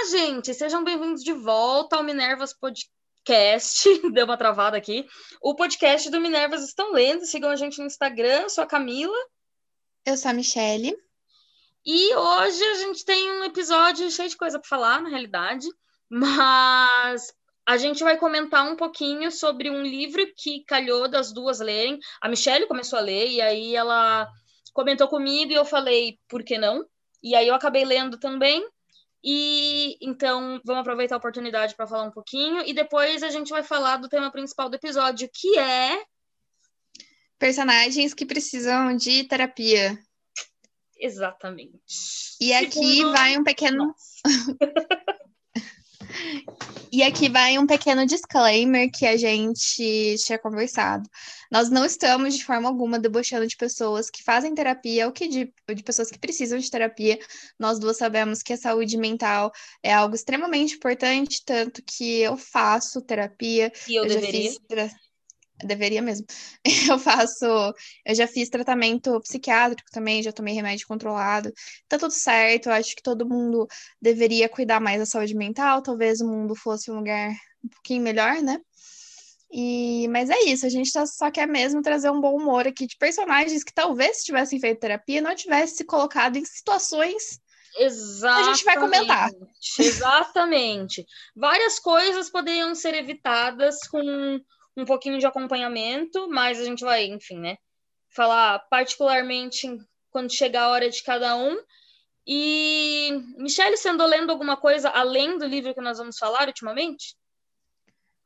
Olá, gente! Sejam bem-vindos de volta ao Minervas Podcast. Deu uma travada aqui. O podcast do Minervas estão lendo. Sigam a gente no Instagram. Eu sou a Camila. Eu sou a Michelle. E hoje a gente tem um episódio cheio de coisa para falar, na realidade. Mas a gente vai comentar um pouquinho sobre um livro que calhou das duas lerem. A Michelle começou a ler e aí ela comentou comigo e eu falei, por que não? E aí eu acabei lendo também. E então vamos aproveitar a oportunidade para falar um pouquinho e depois a gente vai falar do tema principal do episódio, que é personagens que precisam de terapia. Exatamente. E aqui Segundo... vai um pequeno E aqui vai um pequeno disclaimer que a gente tinha conversado. Nós não estamos de forma alguma debochando de pessoas que fazem terapia ou que de, de pessoas que precisam de terapia. Nós duas sabemos que a saúde mental é algo extremamente importante, tanto que eu faço terapia. E eu, eu deveria. Já fiz, deveria mesmo. Eu faço, eu já fiz tratamento psiquiátrico também, já tomei remédio controlado. Tá tudo certo, eu acho que todo mundo deveria cuidar mais da saúde mental, talvez o mundo fosse um lugar um pouquinho melhor, né? E, mas é isso, a gente tá, só quer mesmo trazer um bom humor aqui de personagens que talvez tivessem feito terapia não tivessem se colocado em situações Exatamente. A gente vai comentar. Exatamente. Várias coisas poderiam ser evitadas com um pouquinho de acompanhamento, mas a gente vai, enfim, né? Falar particularmente quando chegar a hora de cada um. E, Michelle, você andou lendo alguma coisa além do livro que nós vamos falar ultimamente?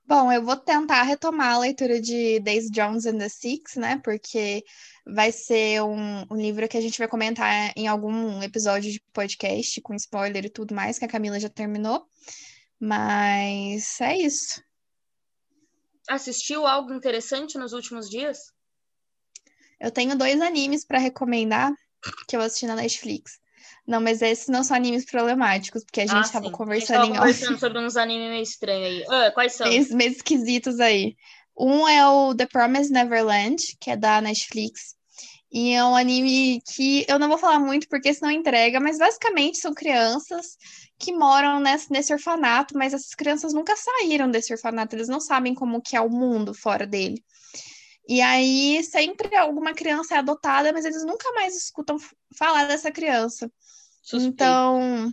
Bom, eu vou tentar retomar a leitura de Daisy Jones and the Six, né? Porque vai ser um, um, livro que a gente vai comentar em algum episódio de podcast, com spoiler e tudo mais, que a Camila já terminou. Mas é isso assistiu algo interessante nos últimos dias? Eu tenho dois animes para recomendar que eu assisti na Netflix. Não, mas esses não são animes problemáticos, porque a gente estava ah, conversando a gente conversando sobre uns animes meio estranhos aí. Ah, quais são? Meio, meio esquisitos aí. Um é o The Promised Neverland, que é da Netflix. E é um anime que eu não vou falar muito porque senão entrega, mas basicamente são crianças que moram nesse, nesse orfanato, mas essas crianças nunca saíram desse orfanato, eles não sabem como que é o mundo fora dele. E aí sempre alguma criança é adotada, mas eles nunca mais escutam falar dessa criança. Suspeito. Então,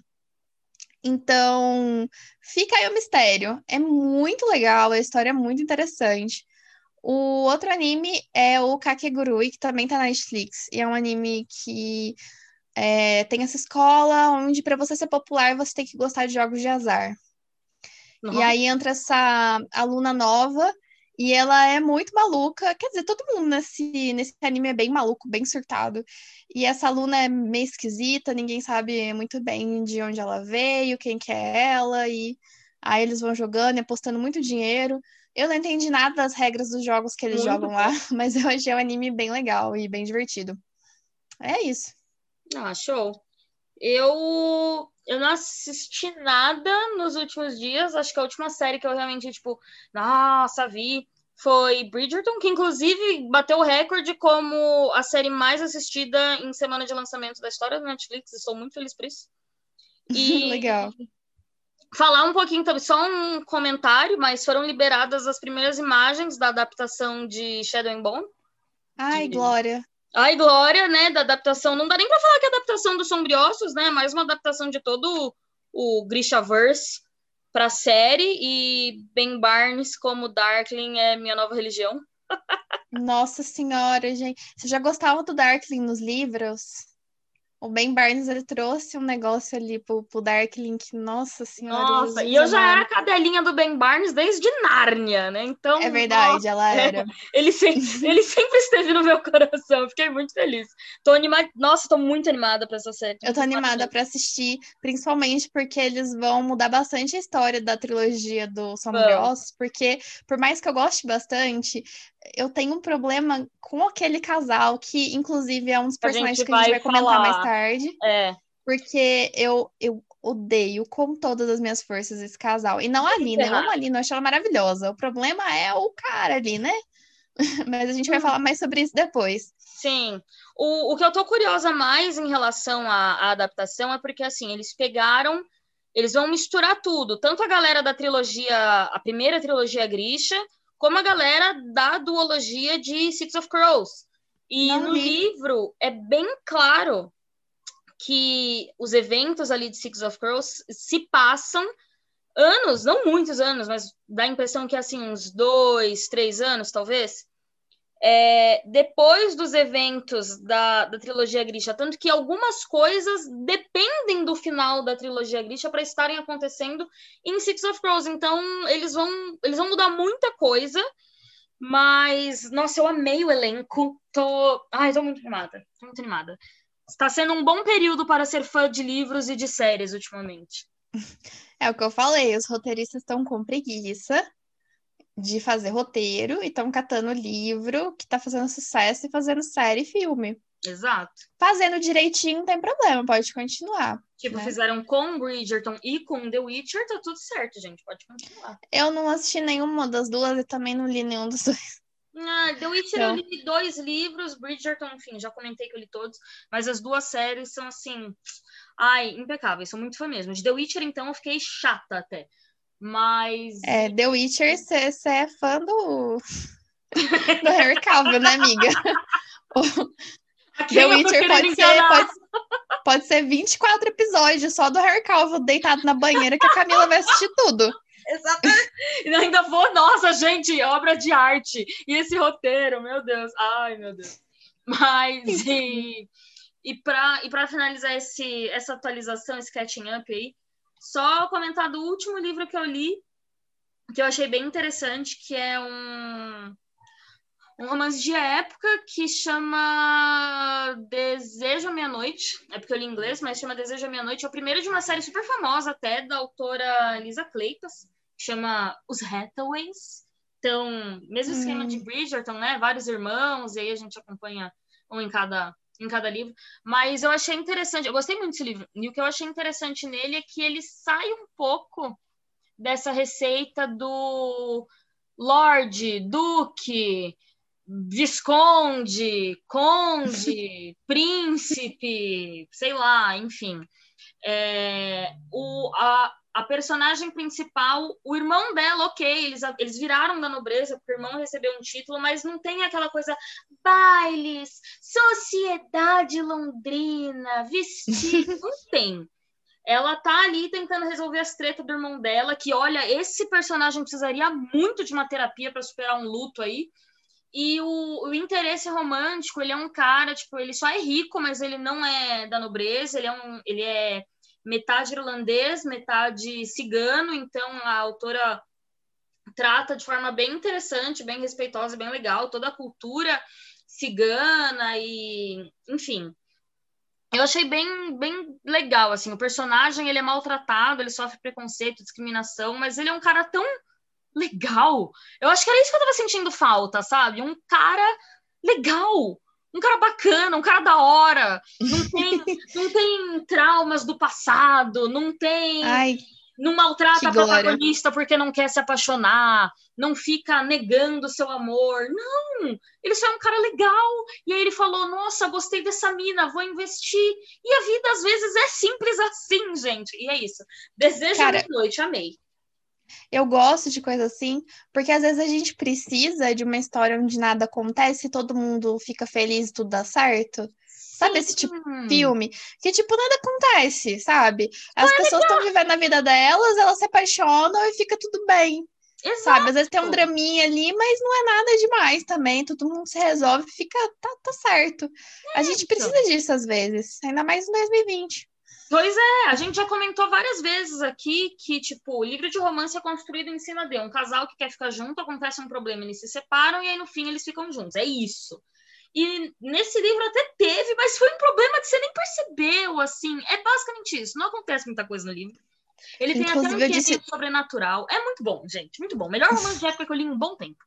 então fica aí o mistério. É muito legal, a história é muito interessante. O outro anime é o Kakegurui, que também tá na Netflix. E é um anime que é, tem essa escola onde, para você ser popular, você tem que gostar de jogos de azar. E aí entra essa aluna nova e ela é muito maluca. Quer dizer, todo mundo nesse, nesse anime é bem maluco, bem surtado. E essa aluna é meio esquisita, ninguém sabe muito bem de onde ela veio, quem que é ela. E aí eles vão jogando e apostando muito dinheiro. Eu não entendi nada das regras dos jogos que eles muito jogam bom. lá, mas eu achei o anime bem legal e bem divertido. É isso. Ah, show. Eu, eu não assisti nada nos últimos dias. Acho que a última série que eu realmente, tipo, nossa, vi foi Bridgerton, que inclusive bateu o recorde como a série mais assistida em semana de lançamento da história da Netflix. Estou muito feliz por isso. E Legal. Falar um pouquinho também, só um comentário, mas foram liberadas as primeiras imagens da adaptação de Shadow and Bone. Ai, de... Glória. Ai, Glória, né, da adaptação. Não dá nem para falar que é adaptação dos Sombriossos, né? Mais uma adaptação de todo o Grishaverse para série e Ben Barnes como Darkling é minha nova religião. Nossa senhora, gente. Você já gostava do Darkling nos livros? O Ben Barnes ele trouxe um negócio ali pro, pro Dark Link, nossa senhora. Nossa, e eu já era a cadelinha do Ben Barnes desde Nárnia, né? Então. É verdade, nossa, ela era. ele, sempre, ele sempre esteve no meu coração, fiquei muito feliz. Tô animada, nossa, tô muito animada pra essa série. Eu tô animada para assistir, principalmente porque eles vão mudar bastante a história da trilogia do Sombriossos, porque por mais que eu goste bastante, eu tenho um problema com aquele casal, que inclusive é um dos personagens a que a gente vai comentar mais tarde. É. Porque eu, eu odeio com todas as minhas forças esse casal. E não a Lina, eu amo a Lina, eu acho ela maravilhosa. O problema é o cara ali, né? Mas a gente vai hum. falar mais sobre isso depois. Sim. O, o que eu tô curiosa mais em relação à, à adaptação é porque, assim, eles pegaram Eles vão misturar tudo, tanto a galera da trilogia, a primeira trilogia Grisha, como a galera da duologia de Six of Crows. E Não no li. livro é bem claro que os eventos ali de Six of Crows se passam anos, não muitos anos, mas dá a impressão que é assim, uns dois, três anos, talvez, é, depois dos eventos da, da trilogia Grisha, tanto que algumas coisas dependem do final da trilogia Grisha para estarem acontecendo em Six of Crows. Então, eles vão, eles vão mudar muita coisa, mas, nossa, eu amei o elenco. Tô, ai, tô muito animada, tô muito animada. Está sendo um bom período para ser fã de livros e de séries ultimamente. É o que eu falei, os roteiristas estão com preguiça de fazer roteiro e estão catando livro que tá fazendo sucesso e fazendo série e filme. Exato. Fazendo direitinho não tem problema, pode continuar. Tipo, né? fizeram com Bridgerton e com The Witcher, tá tudo certo, gente. Pode continuar. Eu não assisti nenhuma das duas e também não li nenhum dos dois. Ah, The Witcher Então. eu li dois livros, Bridgerton, enfim, já comentei que eu li todos, mas as duas séries são assim, ai, impecáveis, sou muito fã mesmo. De The Witcher, então, eu fiquei chata até. Mas É, The Witcher, você é fã do... do Henry Cavill, né, amiga? The Witcher pode ser, pode, pode ser 24 episódios só do Harry Cavill deitado na banheira que a Camila vai assistir tudo. Exatamente. E ainda vou, nossa, gente, obra de arte. E esse roteiro, meu Deus. Ai, meu Deus. Mas, e, e para e pra finalizar esse, essa atualização, esse catching up aí, só comentar do último livro que eu li, que eu achei bem interessante, que é um, um romance de época que chama Desejo à Meia-Noite. É porque eu li em inglês, mas chama Desejo à Meia-Noite. É o primeiro de uma série super famosa até, da autora Lisa Kleypas, que chama Os Hathaways. Então, mesmo esquema Hum. de Bridgerton, né? Vários irmãos, e aí a gente acompanha um em cada, em cada livro. Mas eu achei interessante, eu gostei muito desse livro. E o que eu achei interessante nele é que ele sai um pouco dessa receita do Lorde, Duque, Visconde, Conde, Príncipe, sei lá, enfim. É, o, a, a personagem principal, o irmão dela, ok, eles, eles viraram da nobreza porque o irmão recebeu um título, mas não tem aquela coisa bailes, sociedade londrina, vestido, não tem. Ela tá ali tentando resolver as tretas do irmão dela, que olha, esse personagem precisaria muito de uma terapia para superar um luto aí. E o, o interesse romântico, ele é um cara, tipo, ele só é rico, mas ele não é da nobreza, ele é um, ele é metade irlandês, metade cigano, então a autora trata de forma bem interessante, bem respeitosa, bem legal, toda a cultura cigana e, enfim. Eu achei bem, bem legal, assim, o personagem, ele é maltratado, ele sofre preconceito, discriminação, mas ele é um cara tão legal. Eu acho que era isso que eu tava sentindo falta, sabe? Um cara legal, um cara bacana, um cara da hora. Não tem, não tem traumas do passado, não tem. Ai, não maltrata a protagonista porque não quer se apaixonar, não fica negando seu amor. Não! Ele só é um cara legal. E aí ele falou: Nossa, gostei dessa mina, vou investir. E a vida às vezes é simples assim, gente. E é isso. Desejo Cara, de noite, amei. Eu gosto de coisa assim, porque às vezes a gente precisa de uma história onde nada acontece e todo mundo fica feliz e tudo dá certo. Sabe esse tipo Hum. filme que, tipo, nada acontece, sabe? As pessoas estão vivendo a vida delas, elas se apaixonam e fica tudo bem, Exato. sabe? Às vezes tem um draminha ali, mas não é nada demais também, todo mundo se resolve e fica, tá, tá certo. A gente precisa disso às vezes, ainda mais em 2020. Pois é, a gente já comentou várias vezes aqui que, tipo, o livro de romance é construído em cima de um casal que quer ficar junto, acontece um problema, eles se separam e aí no fim eles ficam juntos. É isso. E nesse livro até teve, mas foi um problema que você nem percebeu, assim. É basicamente isso. Não acontece muita coisa no livro. Ele tem até um Inclusive, eu quê disse- sobrenatural. É muito bom, gente. Muito bom. Melhor romance de época que eu li em um bom tempo.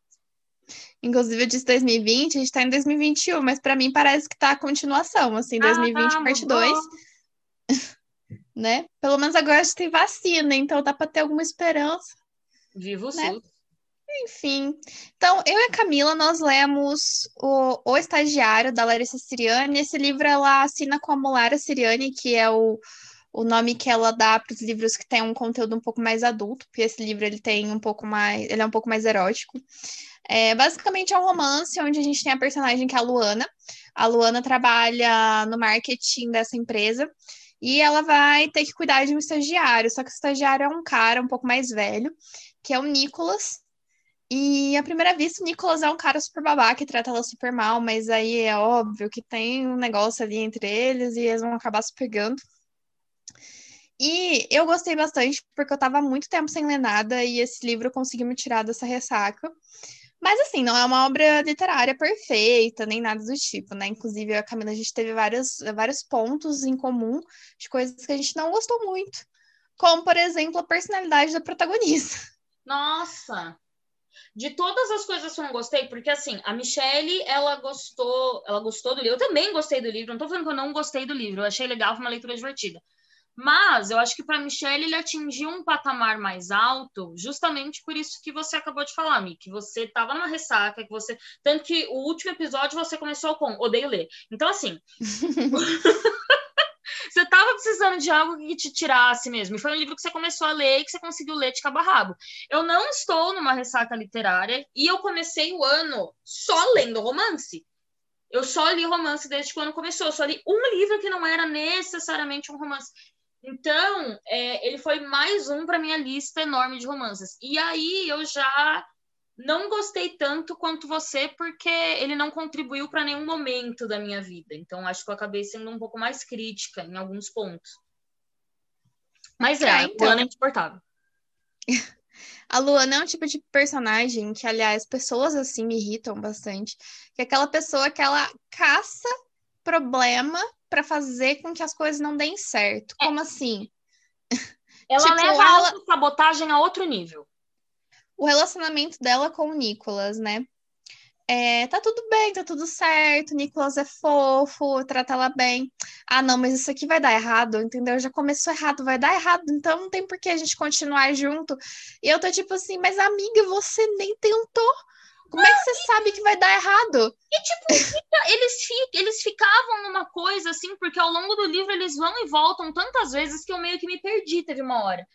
Inclusive, eu disse 2020, a gente tá em 2021, mas pra mim parece que tá a continuação, assim, 2020 Ah, parte mudou. 2, né? Pelo menos agora a gente tem vacina, então dá pra ter alguma esperança. Viva o Né? SUS. Enfim. Então, eu e a Camila, nós lemos o, o Estagiário, da Larissa Siriani. Esse livro ela assina com a Molara Siriani, que é o, o nome que ela dá para os livros que têm um conteúdo um pouco mais adulto, porque esse livro ele tem um pouco mais, ele é um pouco mais erótico. É, basicamente é um romance onde a gente tem a personagem que é a Luana. A Luana trabalha no marketing dessa empresa e ela vai ter que cuidar de um estagiário, só que o estagiário é um cara um pouco mais velho, que é o Nicolas. E à primeira vista, o Nicolas é um cara super babaca que trata ela super mal, mas aí é óbvio que tem um negócio ali entre eles e eles vão acabar se pegando. E eu gostei bastante, porque eu tava muito tempo sem ler nada e esse livro conseguiu me tirar dessa ressaca. Mas, assim, não é uma obra literária perfeita, nem nada do tipo, né? Inclusive, a Camila, a gente teve vários, vários pontos em comum de coisas que a gente não gostou muito. Como, por exemplo, a personalidade da protagonista. Nossa! De todas as coisas que eu não gostei, porque assim, a Michelle, ela gostou, ela gostou do livro. Eu também gostei do livro, não tô falando que eu não gostei do livro, eu achei legal, foi uma leitura divertida. Mas eu acho que para Michelle ele atingiu um patamar mais alto, justamente por isso que você acabou de falar, Mi, que você estava numa ressaca, que você. Tanto que o último episódio você começou com odeio ler. Então, assim. você estava precisando de algo que te tirasse mesmo. E foi um livro que você começou a ler e que você conseguiu ler de cabo a rabo. Eu não estou numa ressaca literária e eu comecei o ano só lendo romance. Eu só li romance desde que o ano começou. Eu só li um livro que não era necessariamente um romance. Então, é, ele foi mais um para minha lista enorme de romances. E aí eu já não gostei tanto quanto você, porque ele não contribuiu para nenhum momento da minha vida. Então, acho que eu acabei sendo um pouco mais crítica em alguns pontos. Mas é, ah, então... Luana é insuportável. A Luana é um tipo de personagem que, aliás, pessoas assim me irritam bastante. Que é aquela pessoa que ela caça problema para fazer com que as coisas não deem certo. É. Como assim? Ela tipo, leva ela... a sabotagem a outro nível. O relacionamento dela com o Nicolas, né? É, tá tudo bem, tá tudo certo, o Nicolas é fofo, trata ela bem. Ah, não, mas isso aqui vai dar errado, entendeu? Já começou errado, vai dar errado, então não tem por que a gente continuar junto. E eu tô tipo assim, mas amiga, você nem tentou. Como é que você sabe que vai dar errado? E, tipo, fica, eles, fica, eles ficavam numa coisa assim, porque ao longo do livro eles vão e voltam tantas vezes que eu meio que me perdi, teve uma hora.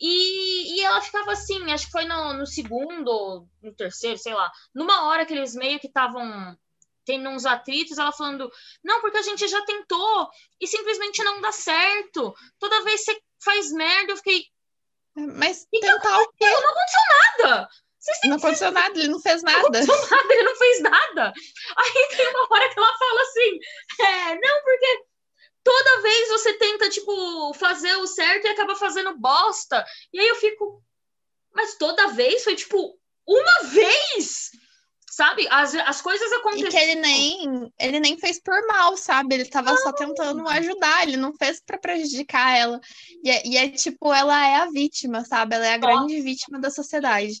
E, e ela ficava assim, acho que foi no, no segundo, no terceiro, sei lá. Numa hora que eles meio que estavam tendo uns atritos, ela falando, não, porque a gente já tentou e simplesmente não dá certo. Toda vez que você faz merda, eu fiquei. Mas tentar o quê? Não aconteceu nada. Não aconteceu nada, ele não fez nada. Não aconteceu nada, ele não fez nada. Aí tem uma hora que ela fala assim: é, não, porque toda vez você tenta, tipo, fazer o certo e acaba fazendo bosta. E aí eu fico, mas toda vez foi tipo, uma vez! sabe? As, as coisas aconteceram. E que ele nem, ele nem fez por mal, sabe? Ele tava não. só tentando ajudar, ele não fez para prejudicar ela. E é, e é, tipo, ela é a vítima, sabe? Ela é a Nossa. grande vítima da sociedade.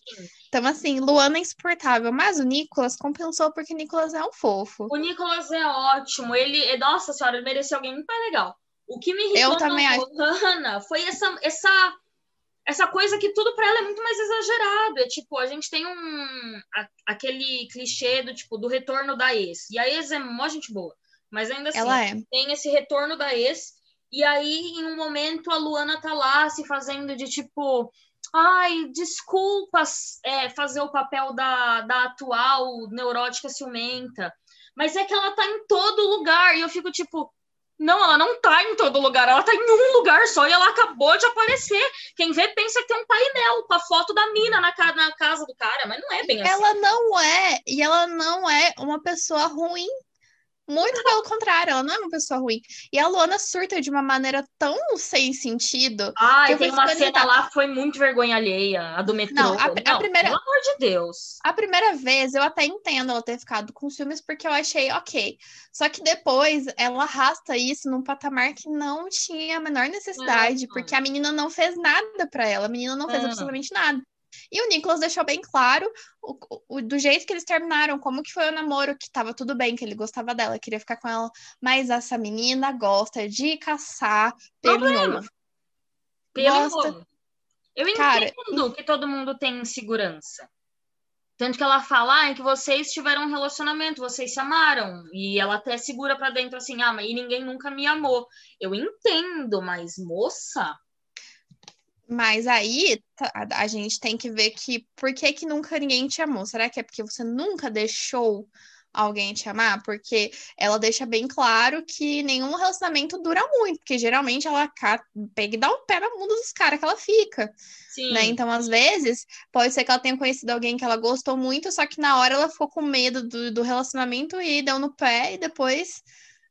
Então, assim, Luana é insuportável, mas o Nicolas compensou porque o Nicolas é um fofo. O Nicolas é ótimo, ele, nossa senhora, ele merecia alguém muito mais legal. O que me irritou Eu também acho. Foi essa, essa essa coisa que tudo para ela é muito mais exagerado. É tipo, a gente tem um a, aquele clichê do tipo do retorno da ex. E a ex é mó gente boa, mas ainda assim é. tem esse retorno da ex. E aí, em um momento, a Luana tá lá se fazendo de tipo, ai, desculpas é, fazer o papel da, da atual neurótica ciumenta. Mas é que ela tá em todo lugar. E eu fico tipo, não, ela não tá em todo lugar, ela tá em um lugar só e ela acabou de aparecer. Quem vê pensa que tem um painel com a foto da mina na, na casa do cara, mas não é bem assim. Ela não é, e ela não é uma pessoa ruim muito pelo contrário, ela não é uma pessoa ruim. E a Luana surta de uma maneira tão sem sentido. Ah, tem uma cena lá foi muito vergonha alheia, a do metrô. Não, a, não, a primeira, pelo amor de Deus. A primeira vez eu até entendo ela ter ficado com ciúmes porque eu achei ok. Só que depois ela arrasta isso num patamar que não tinha a menor necessidade, porque a menina não fez nada para ela, a menina não fez absolutamente nada. E o Nicolas deixou bem claro o, o, do jeito que eles terminaram, como que foi o namoro, que tava tudo bem, que ele gostava dela, queria ficar com ela, mas essa menina gosta de caçar pelo novo. Pelo gosta... Eu entendo Cara, que todo mundo tem insegurança. Tanto que ela fala ah, que vocês tiveram um relacionamento, vocês se amaram. E ela até segura para dentro assim: ah, mas ninguém nunca me amou. Eu entendo, mas moça. Mas aí tá, a gente tem que ver que por que, que nunca ninguém te amou? Será que é porque você nunca deixou alguém te amar, porque ela deixa bem claro que nenhum relacionamento dura muito, porque geralmente ela pega e dá o um pé na bunda dos caras que ela fica. Sim. Né? Então, às vezes, pode ser que ela tenha conhecido alguém que ela gostou muito, só que na hora ela ficou com medo do, do relacionamento e deu no pé e depois,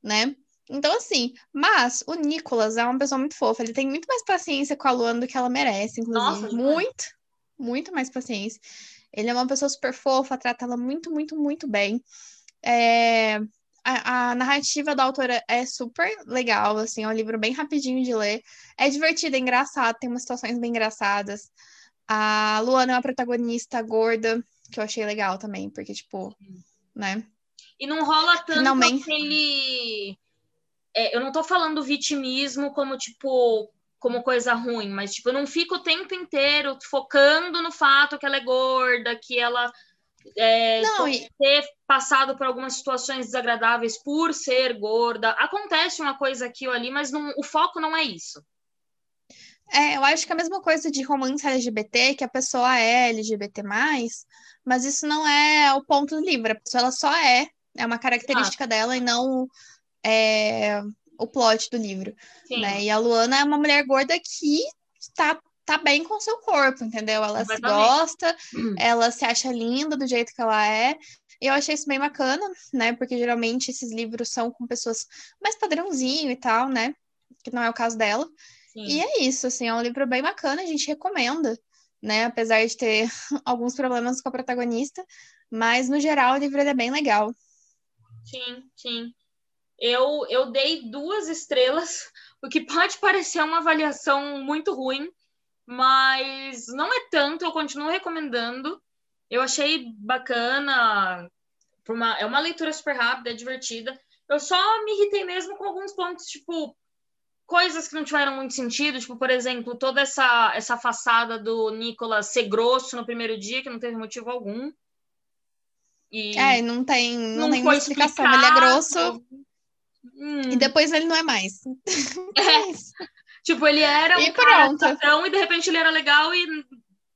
né? Então, assim, mas o Nicolas é uma pessoa muito fofa, ele tem muito mais paciência com a Luana do que ela merece, inclusive. Nossa, muito, muito mais paciência. Ele é uma pessoa super fofa, trata ela muito, muito, muito bem. É, a, a, narrativa da autora é super legal, assim, é um livro bem rapidinho de ler. É divertido, é engraçado, tem umas situações bem engraçadas. A Luana é uma protagonista gorda, que eu achei legal também, porque, tipo, né? E não rola tanto Finalmente... aquele. É, eu não tô falando vitimismo como, tipo, como coisa ruim, mas, tipo, eu não fico o tempo inteiro focando no fato que ela é gorda, que ela é, não, e... ter passado por algumas situações desagradáveis por ser gorda. Acontece uma coisa aqui ou ali, mas não, o foco não é isso. É, eu acho que é a mesma coisa de romance LGBT, que a pessoa é LGBT+, mas isso não é o ponto do livro. A pessoa ela só é, é uma característica ah. dela e não é, o plot do livro. Né? E a Luana é uma mulher gorda que está tá bem com o seu corpo, entendeu? Ela se gosta, ela se acha linda do jeito que ela é. E eu achei isso bem bacana, né? Porque geralmente esses livros são com pessoas mais padrãozinho e tal, né? Que não é o caso dela. Sim. E é isso, assim, é um livro bem bacana, a gente recomenda, né? Apesar de ter alguns problemas com a protagonista, mas no geral o livro é bem legal. Sim, sim. Eu, eu dei duas estrelas, o que pode parecer uma avaliação muito ruim, mas não é tanto, eu continuo recomendando. Eu achei bacana, uma, é uma leitura super rápida, é divertida. Eu só me irritei mesmo com alguns pontos, tipo, coisas que não tiveram muito sentido, tipo, por exemplo, toda essa, essa façada do Nicolas ser grosso no primeiro dia, que não teve motivo algum. E é, não tem, não, não tem explicação. Ele é grosso hum. e depois ele não é mais. É. Tipo, ele era um cara chatão e de repente ele era legal e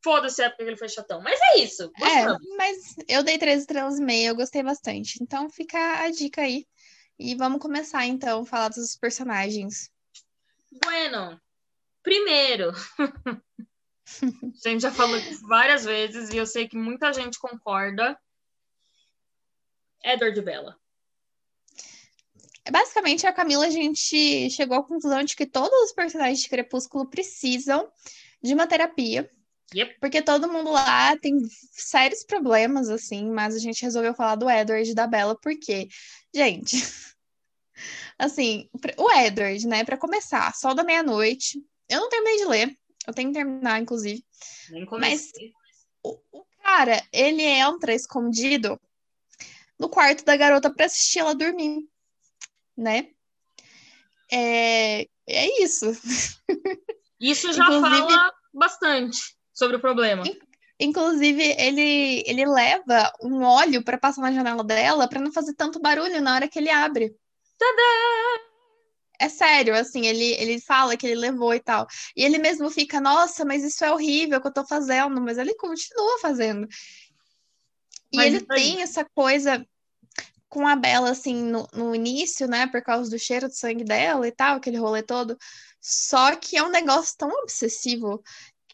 foda-se a época que ele foi chatão. Mas é isso. Gostamos. É, mas eu dei três estrelas e meia, eu gostei bastante. Então fica a dica aí. E vamos começar então a falar dos personagens. Bueno, primeiro. a gente já falou isso várias vezes e eu sei que muita gente concorda. Edward Bella. Basicamente, a Camila, a gente chegou à conclusão de que todos os personagens de Crepúsculo precisam de uma terapia. Yep. Porque todo mundo lá tem sérios problemas, assim, mas a gente resolveu falar do Edward e da Bella, porque, gente, assim, o Edward, né, para começar, Sol da Meia-Noite, eu não terminei de ler, eu tenho que terminar, inclusive. mas o, o cara, ele entra escondido no quarto da garota para assistir ela dormir né? É, é isso. Isso já fala bastante sobre o problema. Inclusive, ele, ele leva um óleo para passar na janela dela para não fazer tanto barulho na hora que ele abre. Tadã! É sério, assim, ele, ele fala que ele levou e tal. E ele mesmo fica, nossa, mas isso é horrível que eu tô fazendo, mas ele continua fazendo. E mas ele tem essa coisa com a Bela, assim, no, no início, né, por causa do cheiro de sangue dela e tal, aquele rolê todo. Só que é um negócio tão obsessivo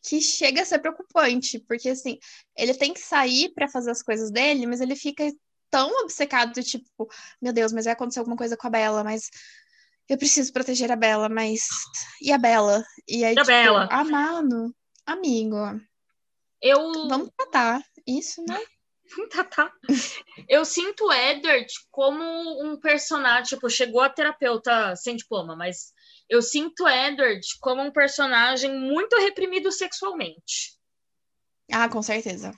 que chega a ser preocupante, porque, assim, ele tem que sair para fazer as coisas dele, mas ele fica tão obcecado, tipo, meu Deus, mas vai acontecer alguma coisa com a Bela, mas eu preciso proteger a Bela, mas e a Bela? E aí, e a tipo, Bela? ah, mano, amigo, eu... Vamos tratar isso, né? tá, tá. Eu sinto o Edward como um personagem, tipo, chegou a terapeuta sem diploma, mas eu sinto o Edward como um personagem muito reprimido sexualmente. Ah, com certeza.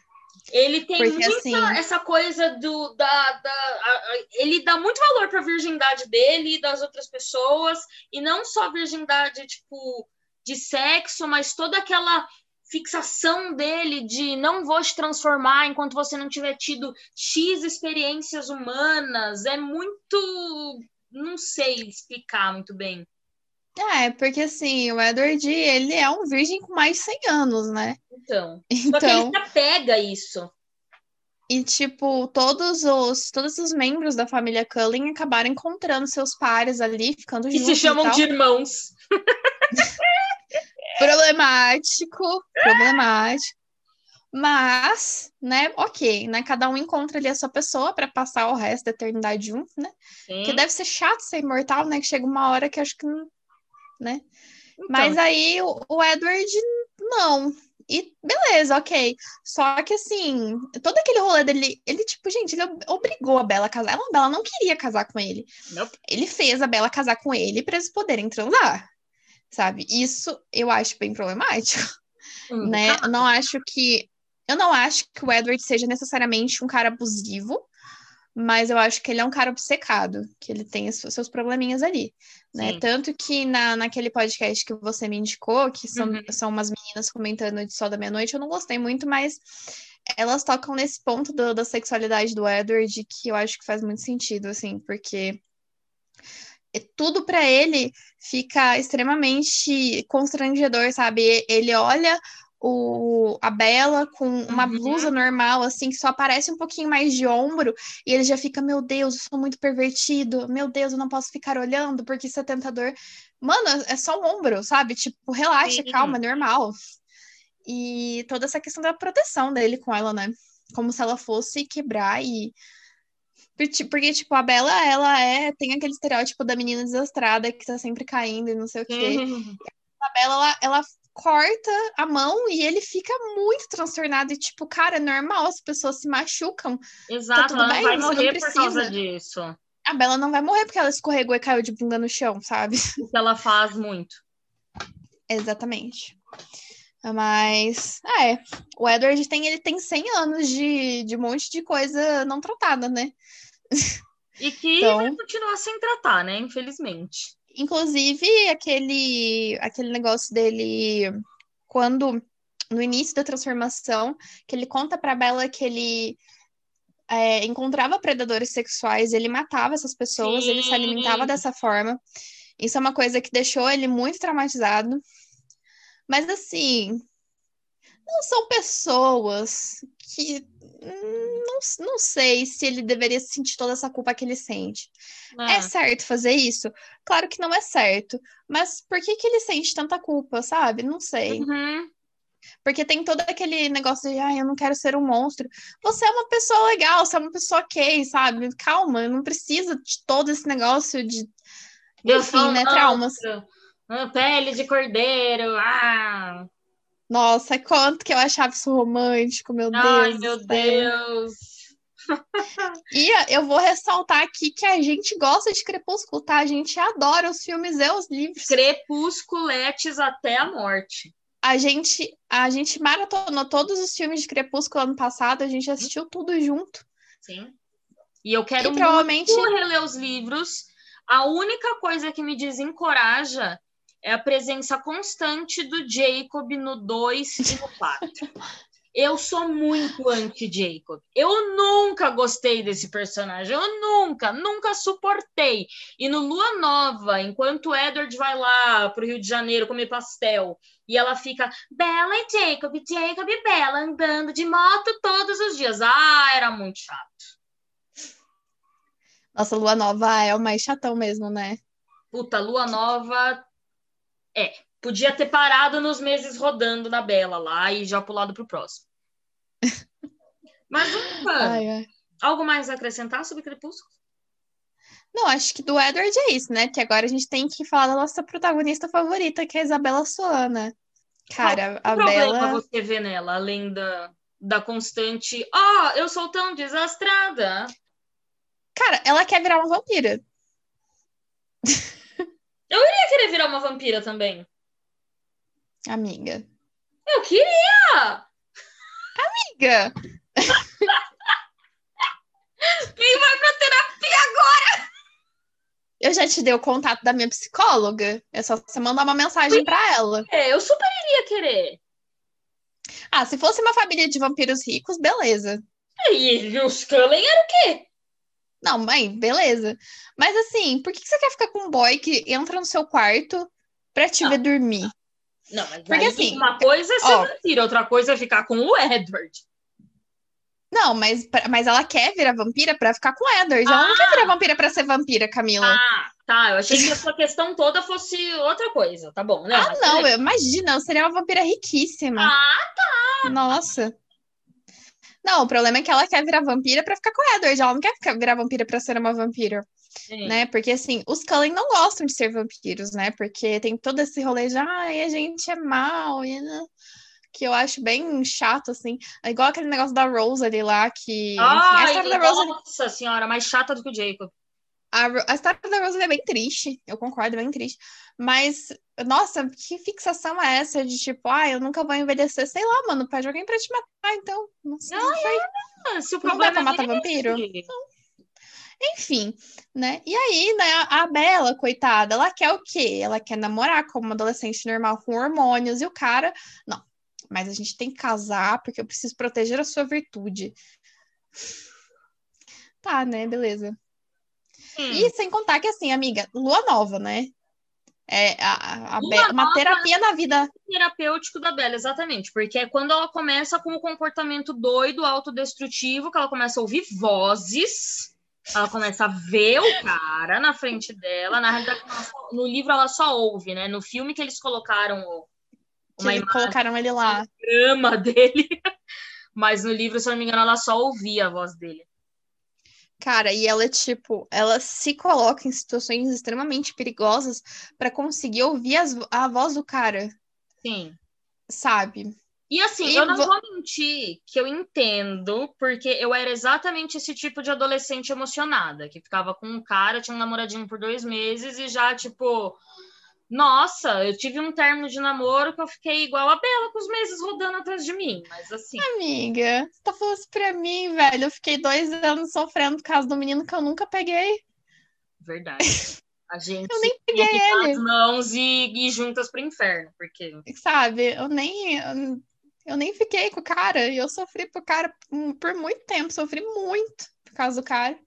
Ele tem Porque, muita assim... essa coisa do da, da a, a, ele dá muito valor para a virgindade dele e das outras pessoas e não só virgindade tipo de sexo, mas toda aquela fixação dele de não vou te transformar enquanto você não tiver tido X experiências humanas é muito. Não sei explicar muito bem. É, porque assim, o Edward, ele é um virgem com mais de 100 anos, né? Então. então... Só que ele então se apega a isso. E, tipo, todos os, todos os membros da família Cullen acabaram encontrando seus pares ali, ficando juntos. E se chamam de irmãos. problemático, problemático. Mas, né, ok, né? Cada um encontra ali a sua pessoa para passar o resto da eternidade junto, né? Sim. Que deve ser chato ser imortal, né? Que chega uma hora que acho que não, né? Então. Mas aí o, o Edward não. E beleza, ok. Só que assim, todo aquele rolê dele, ele, tipo, gente, ele obrigou a Bela a casar. Ela, a Bela não queria casar com ele. Nope. Ele fez a Bela casar com ele para eles poderem transar. Sabe? Isso eu acho bem problemático. Hum, né? Tá. Não acho que. Eu não acho que o Edward seja necessariamente um cara abusivo mas eu acho que ele é um cara obcecado, que ele tem seus probleminhas ali, né? Tanto que na, naquele podcast que você me indicou, que são, uhum. são umas meninas comentando de Sol da Meia-Noite, eu não gostei muito, mas elas tocam nesse ponto do, da sexualidade do Edward, que eu acho que faz muito sentido, assim, porque tudo para ele fica extremamente constrangedor, sabe? Ele olha o, a Bela com uma uhum. blusa normal, assim, que só aparece um pouquinho mais de ombro, e ele já fica, meu Deus, eu sou muito pervertido, meu Deus, eu não posso ficar olhando porque isso é tentador. Mano, é só um ombro, sabe? Tipo, relaxa, Sim. calma, normal. E toda essa questão da proteção dele com ela, né? Como se ela fosse quebrar e. Porque, tipo, a Bela, ela é. Tem aquele estereótipo da menina desastrada que tá sempre caindo e não sei o quê. Uhum. A Bela, ela, ela corta a mão e ele fica muito transtornado. E, tipo, cara, é normal, as pessoas se machucam. Tá Exato, tá ela bem, vai morrer por causa disso. A Bela não vai morrer porque ela escorregou e caiu de bunda no chão, sabe? Porque ela faz muito. Exatamente. Mas, é, o Edward tem, ele tem 100 anos de, de um monte de coisa não tratada, né? E que então... vai continuar sem tratar, né? Infelizmente. Inclusive, aquele, aquele negócio dele, quando, no início da transformação, que ele conta pra Bella que ele é, encontrava predadores sexuais, ele matava essas pessoas, Sim. ele se alimentava dessa forma. Isso é uma coisa que deixou ele muito traumatizado. Mas, assim, não são pessoas que não, não sei se ele deveria sentir toda essa culpa que ele sente. É. é certo fazer isso? Claro que não é certo. Mas por que, que ele sente tanta culpa, sabe? Não sei. Uhum. Porque tem todo aquele negócio de, ah, eu não quero ser um monstro. Você é uma pessoa legal, você é uma pessoa ok, sabe? Calma, não precisa de todo esse negócio de. Enfim, né? Traumas. Pele de cordeiro, ah. Nossa, quanto que eu achava isso romântico, meu Deus. Ai, meu Deus. e eu vou ressaltar aqui que a gente gosta de Crepúsculo, tá? A gente adora os filmes e os livros. Crepusculetes até a morte. A gente, a gente maratonou todos os filmes de Crepúsculo ano passado, a gente assistiu tudo junto. Sim. E eu quero e provavelmente... muito reler os livros. A única coisa que me desencoraja é a presença constante do Jacob no 2 e no 4. Eu sou muito anti-Jacob. Eu nunca gostei desse personagem. Eu nunca, nunca suportei. E no Lua Nova, enquanto o Edward vai lá pro Rio de Janeiro comer pastel e ela fica Bela e Jacob, Jacob e Bela andando de moto todos os dias. Ah, era muito chato. Nossa, Lua Nova é o mais chatão mesmo, né? Puta, Lua Nova é, podia ter parado nos meses rodando na Bela lá e já pulado pro próximo. Mas ai, ai. algo mais a acrescentar sobre Crepúsculo? Não, acho que do Edward é isso, né? Que agora a gente tem que falar da nossa protagonista favorita, que é a Isabela Soana. Cara, Qual a problema Bela. você vê nela, além da, da constante. Ah, oh, eu sou tão desastrada. Cara, ela quer virar uma vampira. Eu iria querer virar uma vampira também. Amiga. Eu queria! Amiga! Quem vai pra terapia agora? Eu já te dei o contato da minha psicóloga. É só você mandar uma mensagem para ela. É, eu super iria querer. Ah, se fosse uma família de vampiros ricos, beleza. E os Cullen eram o quê? Não, mãe, beleza. Mas assim, por que que você quer ficar com um boy que entra no seu quarto pra te Não. ver dormir? Não, mas Porque aí assim, uma coisa é ser ó. vampiro, outra coisa é ficar com o Edward. Não, mas, mas ela quer virar vampira pra ficar com o Edward. Ela não quer virar vampira pra ser vampira, Camila. Ah, tá. Eu achei que a sua questão toda fosse outra coisa. Tá bom, né? Ah, Mas não, beleza. eu, imagina, eu seria uma vampira riquíssima. Ah, tá. Nossa. Não, o problema é que ela quer virar vampira pra ficar com o Edward. Ela não quer virar vampira pra ser uma vampira, sim. né? Porque, assim, os Cullen não gostam de ser vampiros, né? Porque tem todo esse rolê de, ai, a gente é mal, e, né? que eu acho bem chato, assim. É igual aquele negócio da Rose ali lá, que... enfim, a Ai, história da Rose... nossa senhora, mais chata do que o Jacob. A, a história da Rose é bem triste, eu concordo, é bem triste. Mas, nossa, que fixação é essa de tipo, ah, eu nunca vou envelhecer? Sei lá, mano, pede alguém pra te matar, então. Não sei, não sei. Ah, se o Não dá problema pra é matar esse, vampiro? Enfim, né? E aí, né, a Bela, coitada, ela quer o quê? Ela quer namorar como uma adolescente normal com hormônios e o cara, não. Mas a gente tem que casar porque eu preciso proteger a sua virtude. Tá, né? Beleza. Hum. E sem contar que, assim, amiga, lua nova, né? É a, a uma terapia na vida. terapêutico da Bella, exatamente, porque é quando ela começa com o comportamento doido, autodestrutivo, que ela começa a ouvir vozes, ela começa a ver o cara na frente dela. Na realidade, só- no livro ela só ouve, né? No filme que eles colocaram Que uma eles colocaram ele lá. grama dele, mas no livro, se eu não me engano, ela só ouvia a voz dele. Cara, e ela, tipo, ela se coloca em situações extremamente perigosas pra conseguir ouvir as- a voz do cara, Sim. sabe? E assim, E eu não vo- vou mentir que eu entendo, porque eu era exatamente esse tipo de adolescente emocionada, que ficava com um cara, tinha um namoradinho por dois meses e já, tipo, nossa, eu tive um término de namoro que eu fiquei igual a Bela com os meses rodando atrás de mim, mas assim, Amiga, você tá falando isso pra mim, velho. Eu fiquei dois anos sofrendo por causa do menino que eu nunca peguei. verdade. A gente Eu nem peguei ele. as mãos e ir juntas pro inferno, porque Sabe? Eu nem. Eu, nem fiquei com o cara. E eu sofri por cara por muito tempo. Sofri muito por causa do cara.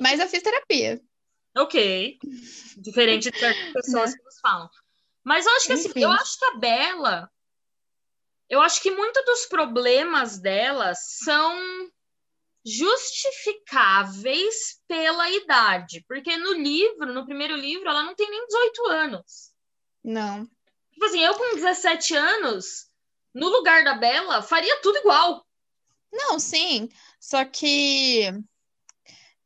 Mas eu fiz terapia. Ok. Diferente de certas pessoas que nos falam. Mas eu acho que assim, Enfim. eu acho que a Bela. Eu acho que muitos dos problemas dela são justificáveis pela idade. Porque no livro, no primeiro livro, ela não tem nem 18 anos. Não. Tipo assim, eu com 17 anos, no lugar da Bela, faria tudo igual. Não, sim. Só que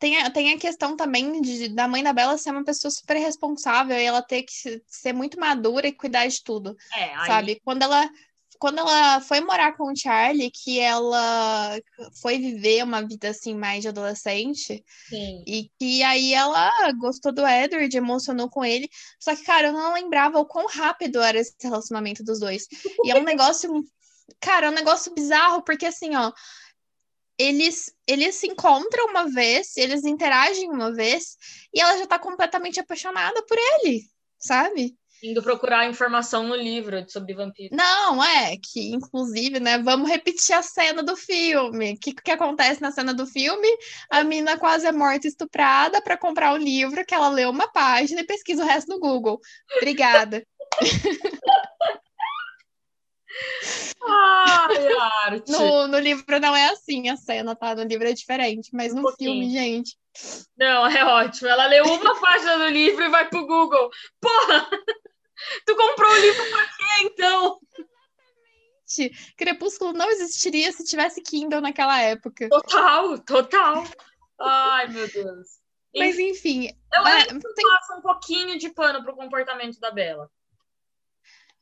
tem a, tem a questão também de, da mãe da Bela ser uma pessoa super responsável e ela ter que se- ser muito madura e cuidar de tudo, É, aí, sabe? Quando ela, quando ela foi morar com o Charlie, que ela foi viver uma vida assim mais de adolescente, sim. e que aí ela gostou do Edward, emocionou com ele. Só que, cara, eu não lembrava o quão rápido era esse relacionamento dos dois. E é um negócio, cara, é um negócio bizarro, porque assim, ó, eles, eles se encontram uma vez, eles interagem uma vez, e ela já tá completamente apaixonada por ele, sabe? Indo procurar informação no livro sobre vampiro. Não, é que, inclusive, né, vamos repetir a cena do filme. O que, que acontece na cena do filme? A mina quase é morta estuprada para comprar o livro, que ela lê uma página e pesquisa o resto no Google. Obrigada. Ai, arte. No, no livro não é assim a cena, tá? No livro é diferente, mas no pouquinho. filme, gente. Não, é ótimo. Ela leu uma página do livro e vai pro Google. Porra! Tu comprou o livro pra quê, então? Crepúsculo não existiria se tivesse Kindle naquela época. Total, total. Ai, meu Deus. Mas enfim, Eu é, ainda passo um pouquinho de pano pro comportamento da Bela.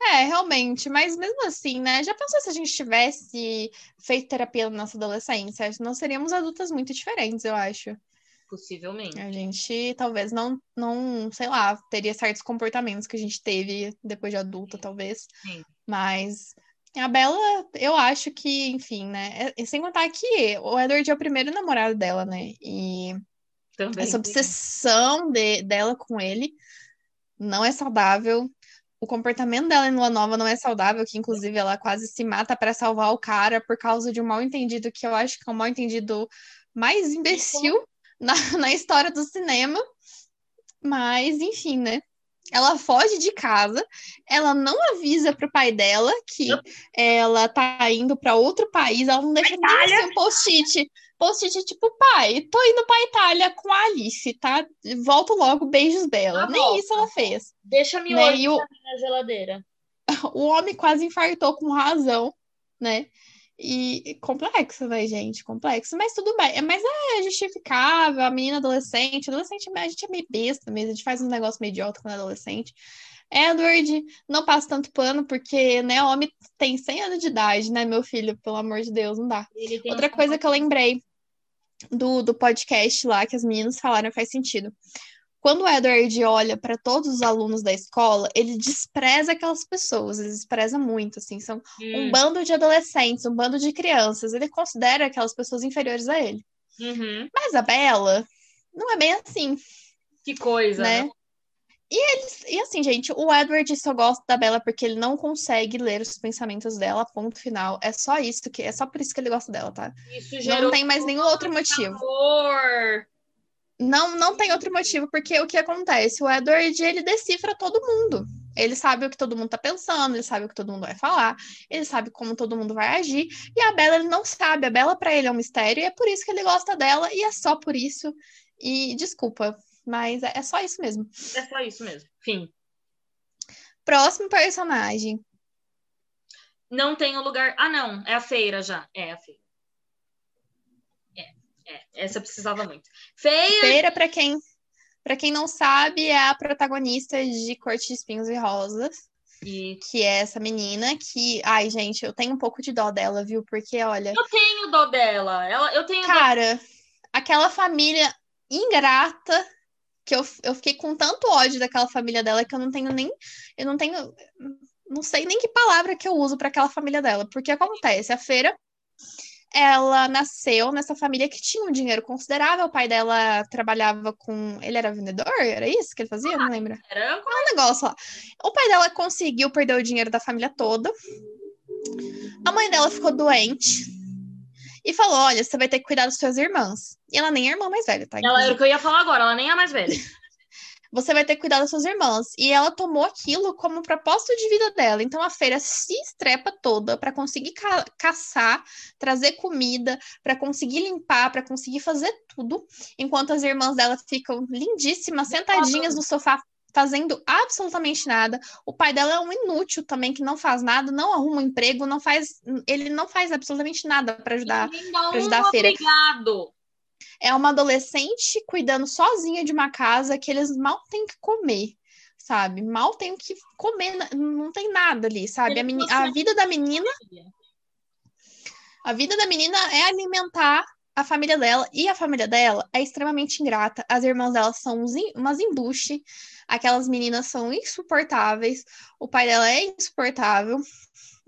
É, realmente, mas mesmo assim, né? Já pensou se a gente tivesse feito terapia na nossa adolescência? Nós seríamos adultas muito diferentes, eu acho. Possivelmente. A gente talvez não, não, sei lá, teria certos comportamentos que a gente teve depois de adulta, talvez. Sim. Mas a Bela, eu acho que, enfim, né? E sem contar que o Edward é o primeiro namorado dela, né? E Também. essa obsessão de, dela com ele não é saudável. O comportamento dela em Lua Nova não é saudável, que inclusive ela quase se mata para salvar o cara por causa de um mal entendido que eu acho que é o mal entendido mais imbecil na, na história do cinema. Mas, enfim, né? Ela foge de casa, ela não avisa pro pai dela que ela tá indo para outro país, ela não deixa nem assim um post-it. Post-it tipo, pai, tô indo pra Itália com a Alice, tá? Volto logo, beijos dela. nem volta. isso ela fez. Deixa-me né? hoje o... na geladeira. O homem quase infartou com razão, né? E complexo, né, gente? Complexo. Mas tudo bem. Mas é justificável. A menina adolescente. Adolescente, a gente é meio besta mesmo. A gente faz um negócio meio idiota quando é adolescente. Edward, não passa tanto pano, porque, né, o homem tem 100 anos de idade, né, meu filho? Pelo amor de Deus, não dá. Outra coisa que eu lembrei do, do podcast lá, que as meninas falaram, faz sentido. Quando o Edward olha para todos os alunos da escola, ele despreza aquelas pessoas, ele despreza muito, assim, são hum. um bando de adolescentes, um bando de crianças, ele considera aquelas pessoas inferiores a ele. Uhum. Mas a Bela não é bem assim. Que coisa, né? E, eles, e assim, gente, o Edward só gosta da Bella porque ele não consegue ler os pensamentos dela, ponto final. É só isso que é só por isso que ele gosta dela, tá? não tem mais nenhum outro motivo. Amor. Não, não tem outro motivo, porque o que acontece? O Edward, ele decifra todo mundo. Ele sabe o que todo mundo tá pensando, ele sabe o que todo mundo vai falar, ele sabe como todo mundo vai agir. E a Bella, ele não sabe. A Bella, para ele, é um mistério, e é por isso que ele gosta dela, e é só por isso. E desculpa, mas é, é só isso mesmo. É só isso mesmo. Fim. Próximo personagem. Não tem o lugar. Ah, não. É a feira já. É a feira. É, essa precisava muito. Feia. Feira, para quem, para quem não sabe, é a protagonista de Corte de Espinhos e Rosas. E... Que é essa menina que. Ai, gente, eu tenho um pouco de dó dela, viu? Porque, olha. Eu tenho dó dela. Ela, eu tenho Cara, dó... aquela família ingrata que eu, eu fiquei com tanto ódio daquela família dela que eu não tenho nem. Eu não tenho. Não sei nem que palavra que eu uso para aquela família dela. Porque acontece, a feira ela nasceu nessa família que tinha um dinheiro considerável. O pai dela trabalhava com. Ele era vendedor? Era isso que ele fazia? Não lembro. Era um negócio lá. O pai dela conseguiu perder o dinheiro da família toda. A mãe dela ficou doente e falou: Olha, você vai ter que cuidar das suas irmãs. E ela nem é a irmã mais velha, tá? Ela era o que eu ia falar agora, ela nem é a mais velha. você vai ter que cuidar das suas irmãs. E ela tomou aquilo como propósito de vida dela. Então a feira se estrepa toda para conseguir ca caçar, trazer comida, para conseguir limpar, para conseguir fazer tudo, enquanto as irmãs dela ficam lindíssimas, sentadinhas no sofá fazendo absolutamente nada. O pai dela é um inútil também que não faz nada, não arruma um emprego, não faz, ele não faz absolutamente nada para ajudar, pra ajudar a feira. Obrigado é uma adolescente cuidando sozinha de uma casa que eles mal têm que comer, sabe? Mal têm que comer, não tem nada ali, sabe? A, a vida da menina. A vida da menina é alimentar a família dela e a família dela é extremamente ingrata. As irmãs dela são umas embuste, aquelas meninas são insuportáveis, o pai dela é insuportável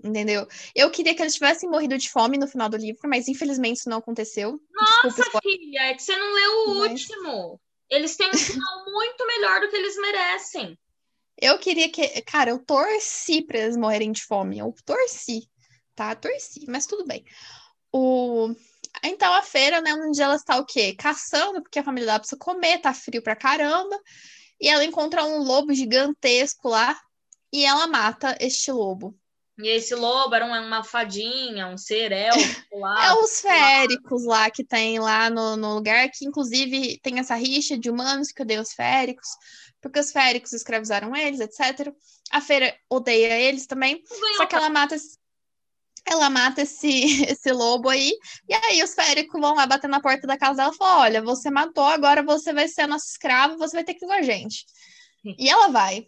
entendeu? Eu queria que eles tivessem morrido de fome no final do livro, mas infelizmente isso não aconteceu. Nossa, Desculpa, filha, é que você não leu o mas... último. Eles têm um final muito melhor do que eles merecem. Eu queria que. Cara, eu torci pra eles morrerem de fome. Eu torci, tá? Torci, mas tudo bem. O... Então a feira, né? Um dia ela está o quê? Caçando, porque a família dela precisa comer, tá frio pra caramba. E ela encontra um lobo gigantesco lá e ela mata este lobo. E esse lobo era uma fadinha, um ser élfico lá. É os féricos lá que tem lá no, no, lugar, que inclusive tem essa rixa de humanos que odeiam os féricos, porque os féricos escravizaram eles, etc. A feira odeia eles também, só que ela mata esse, ela mata esse, esse lobo aí, e aí os féricos vão lá bater na porta da casa dela e falam: Olha, você matou, agora você vai ser nosso escravo, você vai ter que ir com a gente. E ela vai.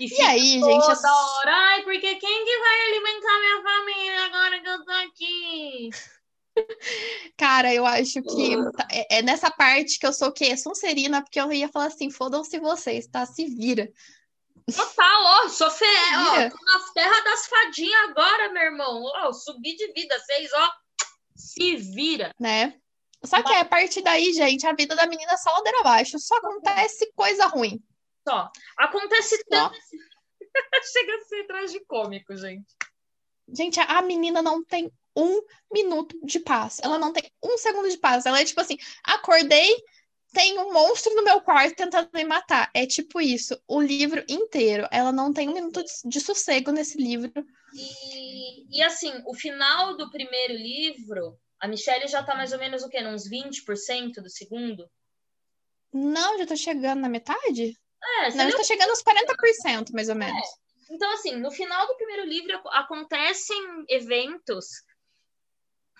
E, e aí, toda gente? Toda hora, ai, porque quem que vai alimentar minha família agora que eu tô aqui? Cara, eu acho que tá, é, é, nessa parte que eu sou o quê? Sonserina, porque eu ia falar assim: fodam-se vocês, tá? Se vira. Total, ó, sou fe... ó, tô na terra das fadinhas agora, meu irmão. Ó, subi de vida, vocês, ó, se vira. Né? Só que a partir daí, gente, a vida da menina é só ladeira abaixo. Só acontece coisa ruim. Só. Acontece tanto. Chega a ser tragicômico, gente. Gente, a menina não tem um minuto de paz. Ela não tem um segundo de paz. Ela é tipo assim: acordei, tem um monstro no meu quarto tentando me matar. É tipo isso, o livro inteiro. Ela não tem um minuto de sossego nesse livro. E, e assim, o final do primeiro livro, a Michelle já tá mais ou menos o quê? Uns 20% do segundo? Não, já tô chegando na metade? É, não, já tô chegando aos 40%, mais ou menos. É. Então, assim, no final do primeiro livro acontecem eventos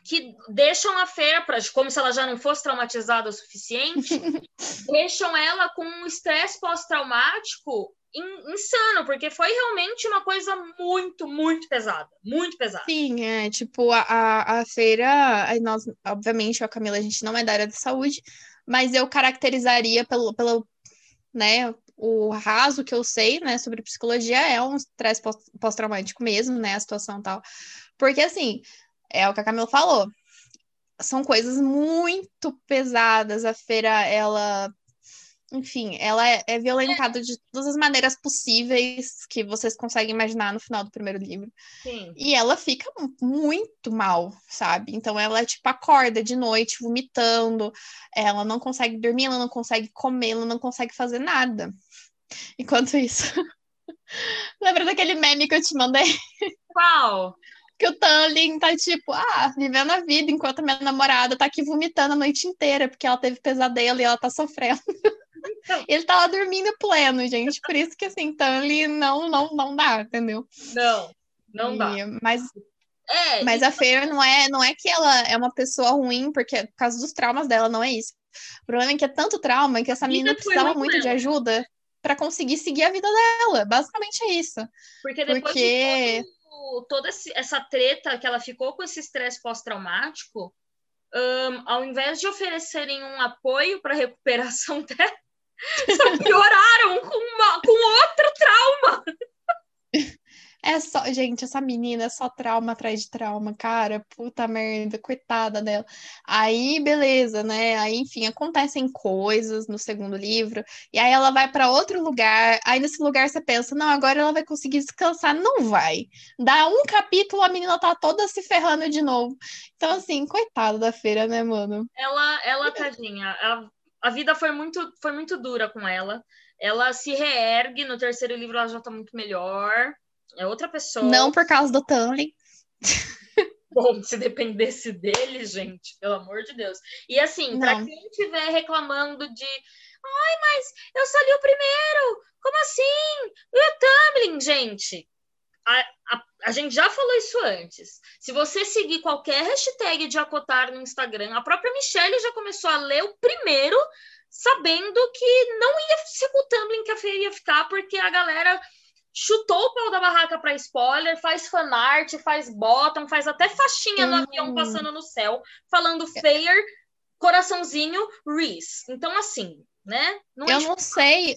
que deixam a Fer, como se ela já não fosse traumatizada o suficiente, deixam ela com um estresse pós-traumático insano, porque foi realmente uma coisa muito, muito pesada. Muito pesada. Sim, é tipo, a, a, a feira, nós, obviamente, a Camila, a gente não é da área de saúde, mas eu caracterizaria pelo, pelo né, o raso que eu sei, né, sobre psicologia é um estresse pós-traumático mesmo, né, a situação tal. Porque, assim, é o que a Camila falou, são coisas muito pesadas. A feira, ela enfim, ela é, é, violentada de todas as maneiras possíveis que vocês conseguem imaginar no final do primeiro livro. Sim. E ela fica muito mal, sabe? Então ela, tipo, acorda de noite vomitando, ela não consegue dormir, ela não consegue comer, ela não consegue fazer nada. Enquanto isso. Lembra daquele meme que eu te mandei? Qual? Que o Tanlin tá tipo, ah, vivendo a vida, enquanto a minha namorada tá aqui vomitando a noite inteira, porque ela teve pesadelo e ela tá sofrendo. ele tava tá dormindo pleno, gente. Por isso que assim, então ele não, não, não dá, entendeu? Não, não e, dá. Mas, é, mas a Fer não é, não é que ela é uma pessoa ruim, porque por causa dos traumas dela, não é isso. O problema é que é tanto trauma que essa menina precisava muito de ajuda para conseguir seguir a vida dela. Basicamente é isso. Porque depois porque... de toda essa treta que ela ficou com esse estresse pós-traumático, um, ao invés de oferecerem um apoio para recuperação dela, só pioraram com, uma, com outro trauma. É só, gente, essa menina é só trauma atrás de trauma, cara. Puta merda, coitada dela. Aí, beleza, né? Aí, enfim, acontecem coisas no segundo livro. E aí ela vai para outro lugar. Aí nesse lugar você pensa, não, agora ela vai conseguir descansar. Não vai. Dá um capítulo, a menina tá toda se ferrando de novo. Então, assim, coitada da feira, né, mano? Ela, ela tadinha, a, a vida foi muito, foi muito dura com ela. Ela se reergue no terceiro livro, ela já tá muito melhor é outra pessoa. Não por causa do Tanley. Bom, se dependesse dele, gente, pelo amor de Deus. E assim, para quem estiver reclamando de ai, mas eu só li o primeiro, como assim? E o Tumbling, gente? A, a, a, gente já falou isso antes. Se você seguir qualquer hashtag de acotar no Instagram, a própria Michelle já começou a ler o primeiro, sabendo que não ia ser com o Tumbling que a feia ia ficar, porque a galera chutou o pau da barraca para spoiler, faz fanart, faz bottom, faz até faixinha no avião passando no céu, falando fair, coraçãozinho, Reese. Então, assim, né? Não eu não sei.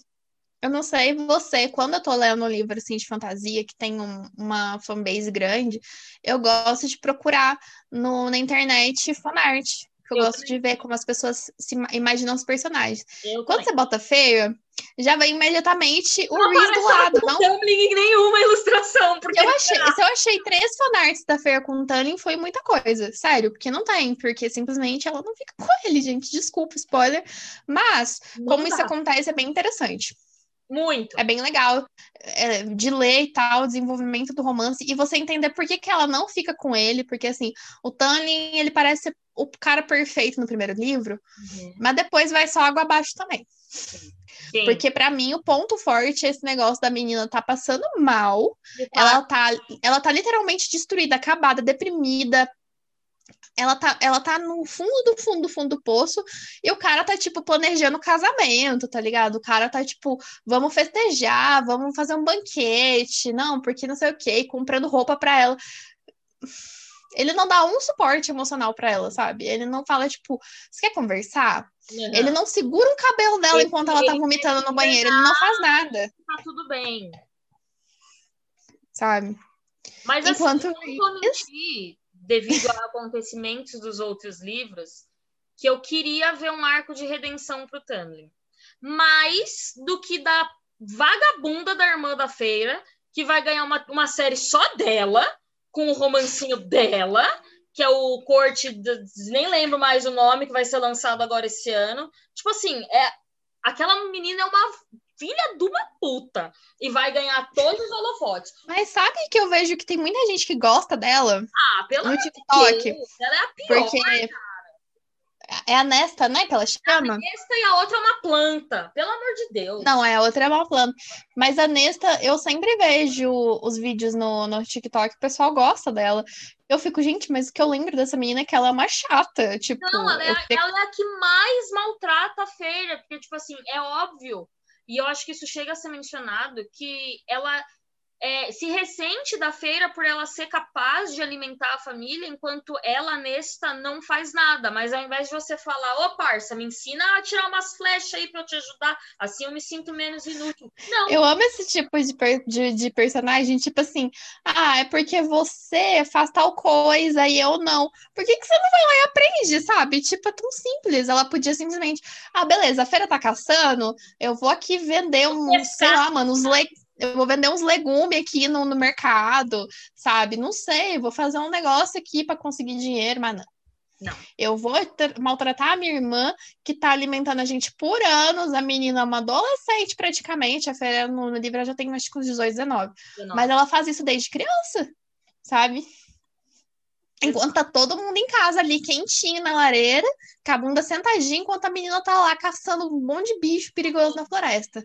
Eu não sei você, quando eu tô lendo um livro assim de fantasia que tem um, uma fanbase grande, eu gosto de procurar no, na internet fanart. Eu, eu gosto também. de ver como as pessoas se imaginam os personagens. Eu Quando também. você bota feio, já vem imediatamente o Reese do lado. Não Tumbling nenhuma ilustração. Porque eu achei, se eu achei três fanarts da Feia com o Tumbling, foi muita coisa. Sério, porque não tem. Porque simplesmente ela não fica com ele, gente. Desculpa, spoiler. Mas, não como dá. isso acontece, é bem interessante. Muito. É bem legal é, de ler e tal, o desenvolvimento do romance, e você entender por que, que ela não fica com ele, porque assim, o Tannin, ele parece ser o cara perfeito no primeiro livro, uhum. mas depois vai só água abaixo também. Sim. Sim. Porque para mim o ponto forte é esse negócio da menina tá passando mal, ela tá, ela tá literalmente destruída, acabada, deprimida, ela tá, ela tá no fundo do fundo do fundo do poço e o cara tá, tipo, planejando casamento, tá ligado? O cara tá, tipo, vamos festejar, vamos fazer um banquete, não, porque não sei o quê, comprando roupa pra ela. Ele não dá um suporte emocional para ela, sabe? Ele não fala, tipo, você quer conversar? Uhum. Ele não segura o cabelo dela ele, enquanto ela tá vomitando no banheiro, ele não faz nada. Tá tudo bem. Sabe? Mas assim, enquanto assim, eu não devido a acontecimentos dos outros livros, que eu queria ver um arco de redenção pro Tamlin. Mais do que da vagabunda da irmã da feira, que vai ganhar uma, uma série só dela, com o romancinho dela, que é o Corte, de, nem lembro mais o nome, que vai ser lançado agora esse ano. Tipo assim, é aquela menina é uma filha de uma puta e vai ganhar todos os holofotes. Mas sabe que eu vejo que tem muita gente que gosta dela? Ah, pelo no TikTok. Deus, ela é a pior. Porque é a Nesta, né? Que ela chama? A Nesta e a outra é uma planta, pelo amor de Deus. Não, é, a outra é uma planta. Mas a Nesta, eu sempre vejo os vídeos no, no TikTok, o pessoal gosta dela. Eu fico, gente, mas o que eu lembro dessa menina é que ela é uma chata. Tipo, não, ela é, fico... ela é a que mais maltrata a feira, porque, tipo assim, é óbvio. E eu acho que isso chega a ser mencionado que ela é, se ressente da feira por ela ser capaz de alimentar a família, enquanto ela, nesta, não faz nada. Mas ao invés de você falar, ô parça, me ensina a tirar umas flechas aí para eu te ajudar, assim eu me sinto menos inútil. Não. Eu amo esse tipo de, per de, de, personagem, tipo assim, ah, é porque você faz tal coisa e eu não. Por que, que você não vai lá e aprende, sabe? Tipo, é tão simples. Ela podia simplesmente, ah, beleza, a feira tá caçando, eu vou aqui vender um, sei lá, mano, uns legumes eu vou vender uns legumes aqui no, no mercado, sabe? Não sei, vou fazer um negócio aqui para conseguir dinheiro, mas não. Não. Eu vou maltratar a minha irmã, que tá alimentando a gente por anos. A menina é uma adolescente, praticamente. A Fera no, no livro já tem acho que uns 18, 19. 19. Mas ela faz isso desde criança, sabe? Enquanto tá todo mundo em casa ali, quentinho na lareira, com a bunda sentadinha, enquanto a menina tá lá caçando um monte de bicho perigoso na floresta.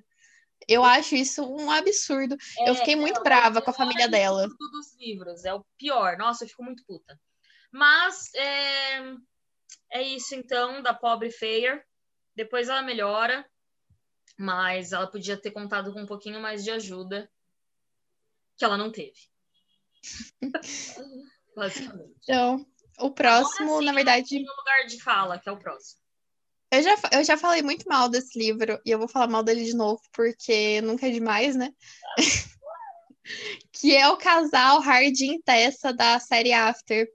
Eu acho isso um absurdo. É, eu fiquei muito brava com a família dela. dos livros, é o pior. Nossa, eu fico muito puta. Mas é, é isso então da pobre Fair. Depois ela melhora, mas ela podia ter contado com um pouquinho mais de ajuda que ela não teve. Basicamente. Então, o próximo, Agora, sim, na verdade. No lugar de fala, que é o próximo. Eu já, eu já falei muito mal desse livro e eu vou falar mal dele de novo, porque nunca é demais, né? que é o casal Hardin Tessa da série After.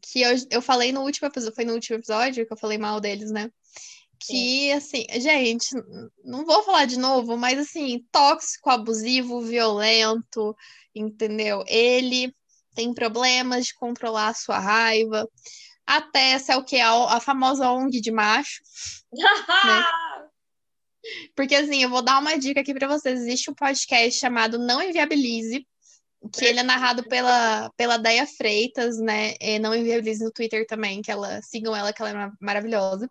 Que eu, eu falei no último episódio, foi no último episódio que eu falei mal deles, né? Que, assim, gente, não vou falar de novo, mas assim, tóxico, abusivo, violento, entendeu? Ele tem problemas de controlar a sua raiva a Tessa é o que? A, a famosa ONG de macho. né? Porque assim, eu vou dar uma dica aqui para vocês. Existe um podcast chamado Não Inviabilize, que ele é narrado pela, pela Deia Freitas, né? E não Inviabilize no Twitter também, que ela sigam ela, que ela é maravilhosa.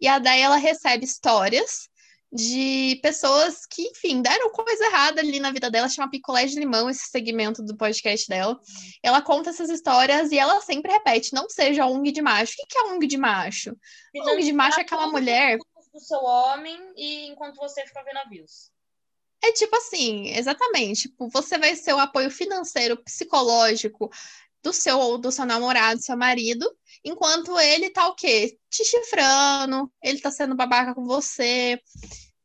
E a Deia ela recebe histórias de pessoas que, enfim, deram coisa errada ali na vida dela, chama Picolé de Limão, esse segmento do podcast dela. Ela conta essas histórias e ela sempre repete: não seja ONG de macho. O que é ONG de macho? ONG de macho é aquela mulher. Do seu homem e enquanto você fica vendo avios. É tipo assim, exatamente. Tipo, você vai ser o apoio financeiro, psicológico do seu do seu namorado, seu marido, enquanto ele tá o quê? Te chifrando, ele tá sendo babaca com você.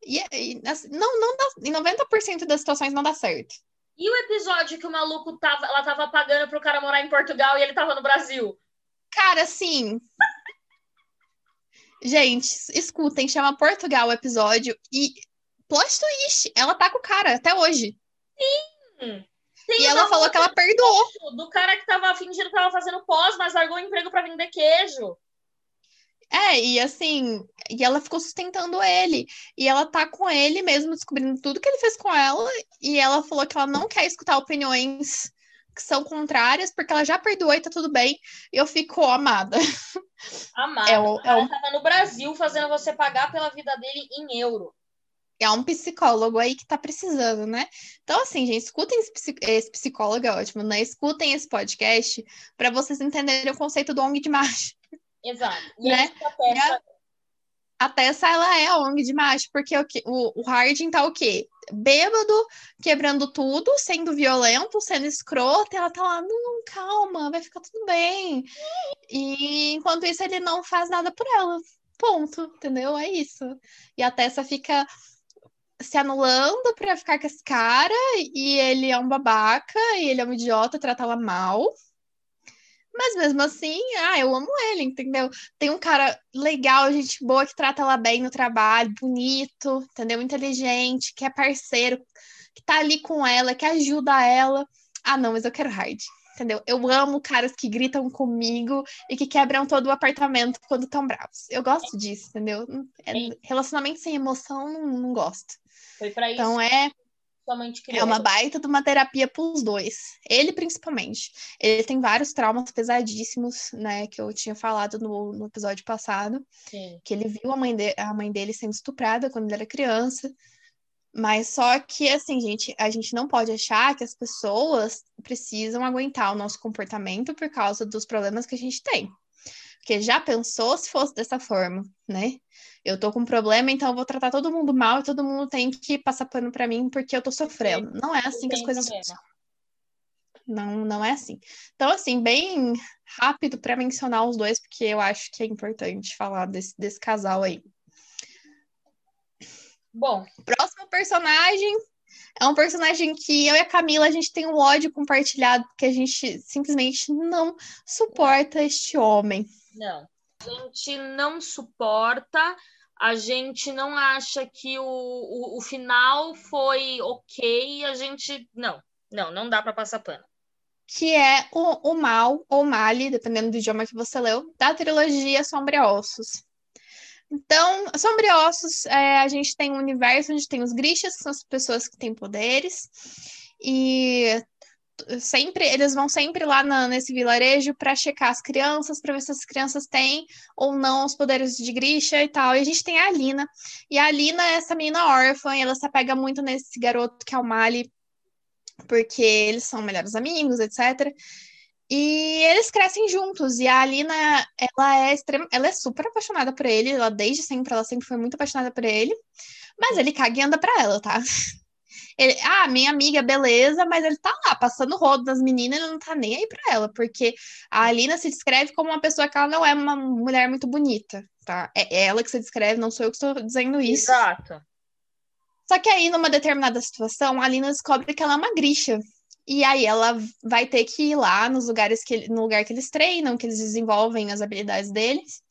E, e assim, não, não dá, em 90% das situações não dá certo. E o episódio que o maluco tava, ela tava pagando pro cara morar em Portugal e ele tava no Brasil? Cara, assim. Gente, escutem, chama Portugal o episódio e plot twist, ela tá com o cara até hoje. Sim. Tem e ela falou que ela perdoou. Do cara que tava fingindo que tava fazendo pós, mas largou o emprego para vender queijo. É, e assim, e ela ficou sustentando ele. E ela tá com ele mesmo, descobrindo tudo que ele fez com ela. E ela falou que ela não quer escutar opiniões que são contrárias, porque ela já perdoou e tá tudo bem. E eu fico amada. Amada. É o, é o... Ela tava no Brasil fazendo você pagar pela vida dele em euro é um psicólogo aí que tá precisando, né? Então, assim, gente, escutem esse, esse psicólogo, é ótimo, né? Escutem esse podcast para vocês entenderem o conceito do ONG de macho. Exato. E né? a Tessa... a Tessa, ela é a ONG de macho, porque o, o, o Harding tá o quê? Bêbado, quebrando tudo, sendo violento, sendo escroto, e ela tá lá, não, calma, vai ficar tudo bem. E enquanto isso, ele não faz nada por ela. Ponto, entendeu? É isso. E a Tessa fica se anulando pra ficar com esse cara e ele é um babaca e ele é um idiota, trata ela mal. Mas mesmo assim, ah, eu amo ele, entendeu? Tem um cara legal, gente boa, que trata ela bem no trabalho, bonito, entendeu? Inteligente, que é parceiro, que tá ali com ela, que ajuda ela. Ah, não, mas eu quero hard. Entendeu? Eu amo caras que gritam comigo e que quebram todo o apartamento quando estão bravos. Eu gosto disso, entendeu? É, relacionamento sem emoção, não, não gosto. Foi pra isso. Então é é uma baita de uma terapia para os dois. Ele, principalmente. Ele tem vários traumas pesadíssimos, né? Que eu tinha falado no, no episódio passado. Sim. Que ele viu a mãe, de, a mãe dele sendo estuprada quando ele era criança. Mas só que, assim, gente, a gente não pode achar que as pessoas precisam aguentar o nosso comportamento por causa dos problemas que a gente tem. Porque já pensou se fosse dessa forma, né? Eu tô com um problema, então eu vou tratar todo mundo mal e todo mundo tem que passar pano para mim porque eu tô sofrendo. Não é assim que as coisas funcionam. Não, não é assim. Então, assim, bem rápido para mencionar os dois, porque eu acho que é importante falar desse, desse casal aí. Bom. Próximo personagem é um personagem que eu e a Camila a gente tem um ódio compartilhado, porque a gente simplesmente não suporta este homem. Não. A gente não suporta, a gente não acha que o, o, o final foi ok, a gente. Não, não, não dá para passar pano. Que é o, o Mal, ou Mali, dependendo do idioma que você leu, da trilogia Ossos. Então, Ossos, é, a gente tem um universo onde tem os Grishas, que são as pessoas que têm poderes, e sempre eles vão sempre lá na, nesse vilarejo para checar as crianças, para ver se as crianças têm ou não os poderes de Grisha e tal. E a gente tem a Alina. E a Alina é essa menina órfã, e ela se apega muito nesse garoto que é o Mali, porque eles são melhores amigos, etc. E eles crescem juntos, e a Alina, ela é extrema, ela é super apaixonada por ele, ela desde sempre, ela sempre foi muito apaixonada por ele, mas ele caga e anda pra ela, tá? Ele, ah, minha amiga, beleza, mas ele tá lá, passando rodo das meninas, ele não tá nem aí pra ela, porque a Alina se descreve como uma pessoa que ela não é uma mulher muito bonita, tá? É ela que se descreve, não sou eu que estou dizendo isso. Exato. Só que aí, numa determinada situação, a Alina descobre que ela é uma grisha. E aí ela vai ter que ir lá nos lugares que no lugar que eles treinam, que eles desenvolvem as habilidades deles.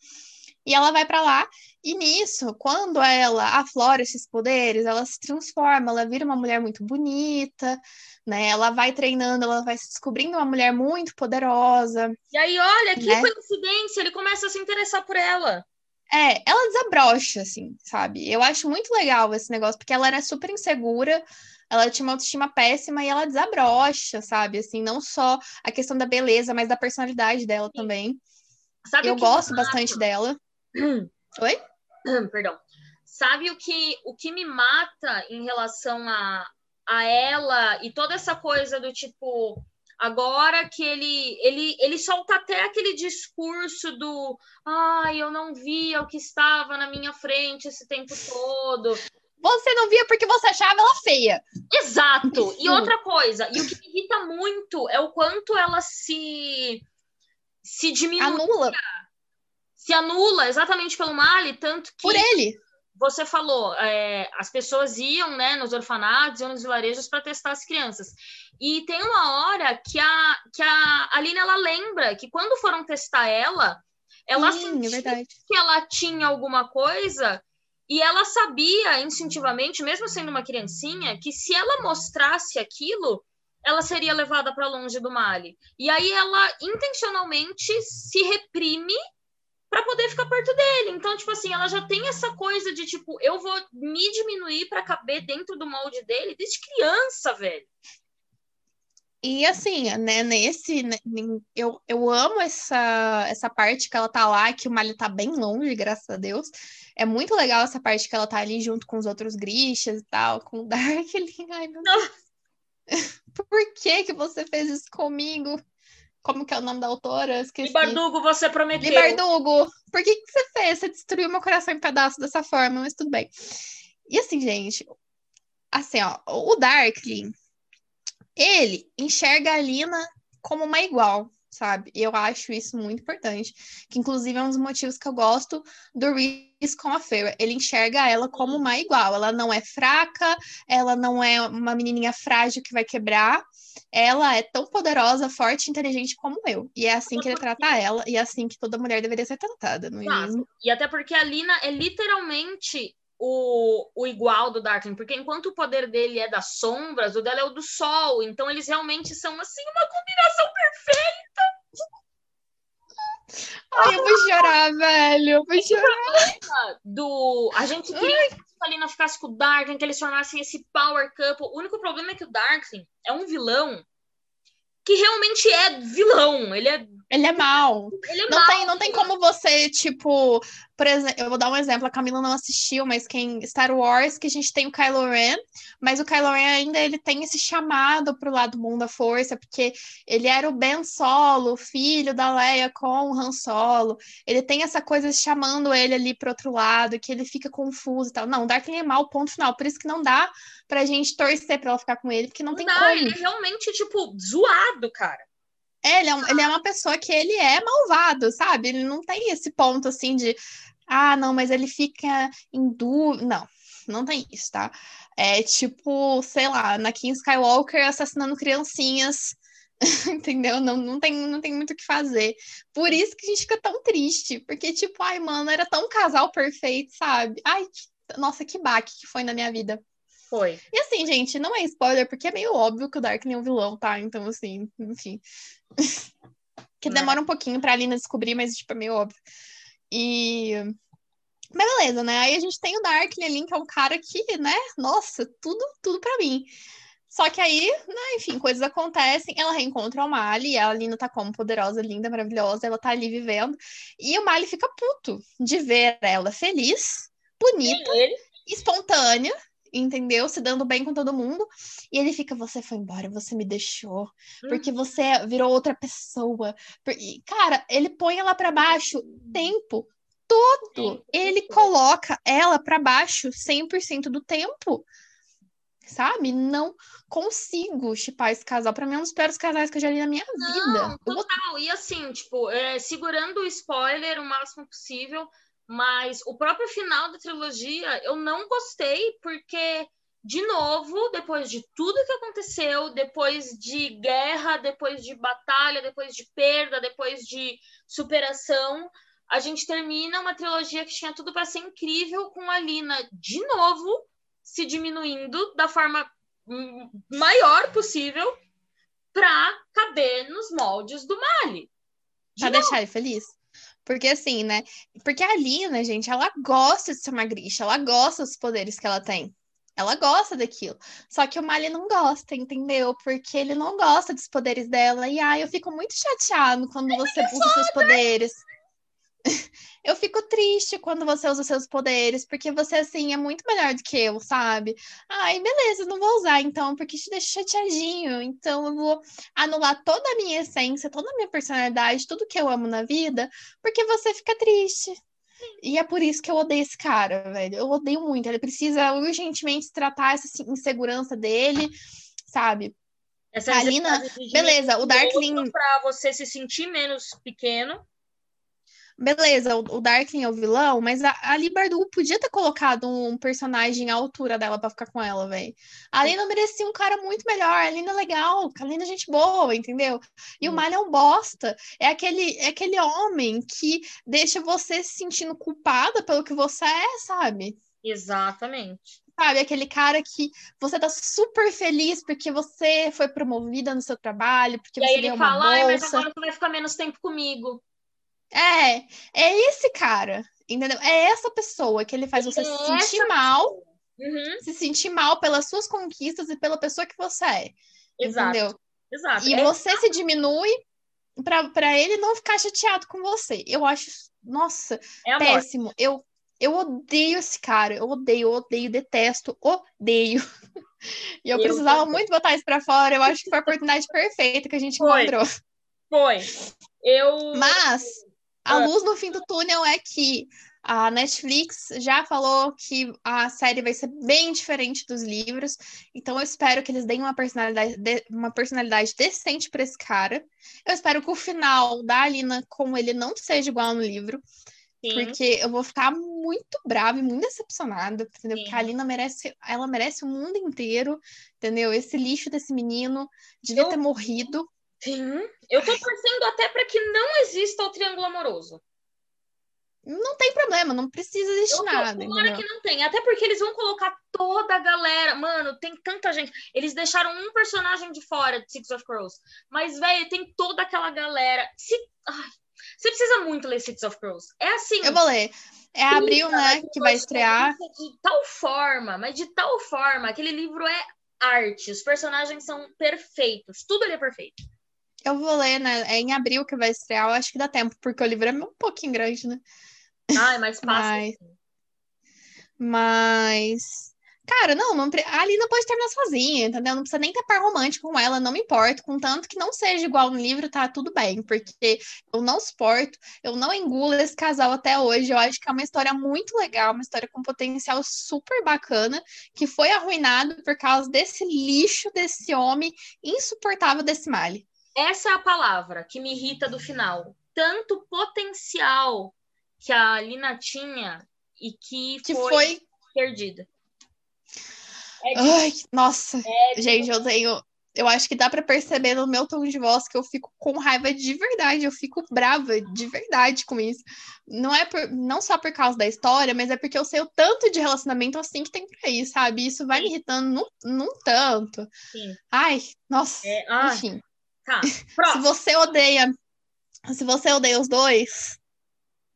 E ela vai para lá, e nisso, quando ela aflora esses poderes, ela se transforma, ela vira uma mulher muito bonita, né? Ela vai treinando, ela vai se descobrindo uma mulher muito poderosa. E aí, olha, que né? coincidência, ele começa a se interessar por ela. É, ela desabrocha, assim, sabe? Eu acho muito legal esse negócio, porque ela era super insegura, ela tinha uma autoestima péssima e ela desabrocha, sabe? Assim, não só a questão da beleza, mas da personalidade dela Sim. também. Sabe eu gosto bastante dela. Oi? Perdão. Sabe o que, o que me mata em relação a, a ela e toda essa coisa do tipo agora que ele ele ele solta até aquele discurso do ai, ah, eu não via o que estava na minha frente esse tempo todo. Você não via porque você achava ela feia. Exato. E outra coisa, e o que me irrita muito é o quanto ela se se diminui. Anula se anula exatamente pelo Mali, tanto que. Por ele! Você falou, é, as pessoas iam né, nos orfanatos, iam nos vilarejos para testar as crianças. E tem uma hora que a, que a Aline ela lembra que quando foram testar ela, ela Sim, é sentiu é que ela tinha alguma coisa e ela sabia instintivamente, mesmo sendo uma criancinha, que se ela mostrasse aquilo, ela seria levada para longe do Mali. E aí ela intencionalmente se reprime para poder ficar perto dele. Então, tipo assim, ela já tem essa coisa de tipo, eu vou me diminuir para caber dentro do molde dele desde criança, velho. E assim, né, nesse, né, eu, eu amo essa, essa parte que ela tá lá, que o Mali tá bem longe, graças a Deus. É muito legal essa parte que ela tá ali junto com os outros Grishas e tal, com o Darkling. Ai, meu Deus. Por que que você fez isso comigo? Como que é o nome da autora? Esqueci. Libardugo, você prometeu. Libardugo, por que, que você fez? Você destruiu meu coração em pedaços dessa forma, mas tudo bem. E assim, gente, assim, ó, o Darkling, ele enxerga a Lina como uma igual sabe? Eu acho isso muito importante, que inclusive é um dos motivos que eu gosto do Reese com a Feira. Ele enxerga ela como uma igual, ela não é fraca, ela não é uma menininha frágil que vai quebrar, ela é tão poderosa, forte e inteligente como eu. E é assim que ele trata ela, e é assim que toda mulher deveria ser tratada, não é mesmo? E até porque a Lina é literalmente o, o igual do Darkling, porque enquanto o poder dele é das sombras, o dela é o do sol, então eles realmente são assim uma combinação perfeita. Ai, eu vou chorar, velho. Eu vou chorar. Do... A gente queria que a Lina ficasse com o Darkling, que eles tornassem esse power couple. O único problema é que o Darkling é um vilão que realmente é vilão. Ele é ele é mal. Ele é não, mal, tem, não tem como você, tipo, por exemplo, eu vou dar um exemplo, a Camila não assistiu, mas quem Star Wars, que a gente tem o Kylo Ren, mas o Kylo Ren ainda ele tem esse chamado pro lado bom da força, porque ele era o Ben Solo, filho da Leia com o Han Solo. Ele tem essa coisa chamando ele ali pro outro lado, que ele fica confuso e tal. Não, o Darkling é mal, ponto final. Por isso que não dá pra gente torcer pra ela ficar com ele, porque não, não tem dá, como. Ele é realmente, tipo, zoado, cara. É, ele é, ele é uma pessoa que ele é malvado, sabe? Ele não tem esse ponto assim de ah, não, mas ele fica em dúvida. Não, não tem isso, tá? É tipo, sei lá, na King Skywalker assassinando criancinhas. Entendeu? Não, não, tem, não tem muito o que fazer. Por isso que a gente fica tão triste. Porque, tipo, ai, mano, era tão casal perfeito, sabe? Ai, nossa, que baque que foi na minha vida. Foi. E assim, gente, não é spoiler, porque é meio óbvio que o Dark nem é um vilão, tá? Então, assim, enfim. Que né. demora um pouquinho pra Alina descobrir, mas, tipo, é meio óbvio. E. Mas beleza, né? Aí a gente tem o Darkling ali, que é um cara que, né? Nossa, tudo, tudo pra mim. Só que aí, né, enfim, coisas acontecem, ela reencontra o Mali, a Alina tá como poderosa, linda, maravilhosa, ela tá ali vivendo, e o Mali fica puto de ver ela feliz, bonita, espontânea, entendeu? Se dando bem com todo mundo. E ele fica, você foi embora, você me deixou, porque uhum. você virou outra pessoa. E, cara, ele põe ela para baixo tempo todo. Ele coloca ela para baixo 100% do tempo. Sabe? Não consigo chipar esse casal. Pra mim é um dos piores casais que eu já li na minha Não, vida. Total. Vou... E assim, tipo, é, segurando o spoiler o máximo possível, mas o próprio final da trilogia eu não gostei, porque, de novo, depois de tudo que aconteceu, depois de guerra, depois de batalha, depois de perda, depois de superação, a gente termina uma trilogia que tinha tudo para ser incrível, com a Lina de novo se diminuindo da forma maior possível para caber nos moldes do Mali. De pra novo. deixar ele feliz? Porque assim, né? Porque a Lina, gente, ela gosta de ser uma grixa, ela gosta dos poderes que ela tem. Ela gosta daquilo. Só que o Mali não gosta, entendeu? Porque ele não gosta dos poderes dela. E ai, eu fico muito chateado quando você usa seus poderes. eu fico triste quando você usa seus poderes, porque você, assim, é muito melhor do que eu, sabe? Ai, beleza, não vou usar então, porque te deixa chateadinho. Então eu vou anular toda a minha essência, toda a minha personalidade, tudo que eu amo na vida, porque você fica triste. E é por isso que eu odeio esse cara, velho. Eu odeio muito. Ele precisa urgentemente tratar essa insegurança dele, sabe? Essa Alina, beleza, o Darkling. Pra você se sentir menos pequeno beleza, o, o Darkling é o vilão, mas a, a Libardu podia ter colocado um personagem à altura dela pra ficar com ela, velho. A Lina merecia um cara muito melhor, a Lina é legal, a Lina é gente boa, entendeu? E hum. o Malha é um bosta. É aquele, é aquele homem que deixa você se sentindo culpada pelo que você é, sabe? Exatamente. Sabe, aquele cara que você tá super feliz porque você foi promovida no seu trabalho, porque e você aí ele fala, ai, mas agora você vai ficar menos tempo comigo. É, é esse cara, entendeu? É essa pessoa que ele faz você é se sentir mal, uhum. se sentir mal pelas suas conquistas e pela pessoa que você é. Exato. Entendeu? Exato. E é você exato. se diminui para ele não ficar chateado com você. Eu acho, nossa, é péssimo. Eu, eu odeio esse cara. Eu odeio, odeio, detesto, odeio. e eu, eu precisava também. muito botar isso para fora. Eu acho que foi a oportunidade perfeita que a gente foi. encontrou. Foi. Eu. Mas a ah. luz no fim do túnel é que a Netflix já falou que a série vai ser bem diferente dos livros, então eu espero que eles deem uma personalidade, uma personalidade decente para esse cara. Eu espero que o final da Alina com ele não seja igual no livro, Sim. porque eu vou ficar muito brava e muito decepcionada, entendeu? Sim. Porque a Alina merece, ela merece o mundo inteiro, entendeu? Esse lixo desse menino devia eu... ter morrido. Sim. Eu tô torcendo até para que não exista o triângulo amoroso. não tem problema, não precisa existir Eu nada. Tomara que não tem. Até porque eles vão colocar toda a galera. Mano, tem tanta gente. Eles deixaram um personagem de fora de Six of Crows. Mas, velho, tem toda aquela galera. Se... Ai, você precisa muito ler Six of Crows. É assim. Eu vou ler. É abril, né, que vai estrear. De tal forma, mas de tal forma, aquele livro é arte. Os personagens são perfeitos. Tudo ali é perfeito. Eu vou ler, né? É em abril que vai estrear. Eu acho que dá tempo, porque o livro é um pouquinho grande, né? Ai, mas passa. Mas- Mas. Cara, não, não a Alina pode terminar sozinha, entendeu? Não precisa nem ter par romântico com ela, não me importo. Contanto que não seja igual no livro, tá tudo bem. Porque eu não suporto, eu não engulo esse casal até hoje. Eu acho que é uma história muito legal, uma história com potencial super bacana, que foi arruinado por causa desse lixo, desse homem insuportável desse Mali. Essa é a palavra que me irrita do final. Tanto potencial que a Lina tinha e que, Que foi, foi. perdida. É Ai, nossa. é Gente, eu tenho. Eu acho que dá pra perceber no meu tom de voz que eu fico com raiva de verdade, eu fico brava de verdade com isso. Não é por, não só por causa da história, mas é porque eu sei o tanto de relacionamento assim que tem por aí, sabe? Isso vai me irritando num, num tanto. Sim. Ai, nossa. É, ah, Enfim, tá. se você odeia, se você odeia os dois,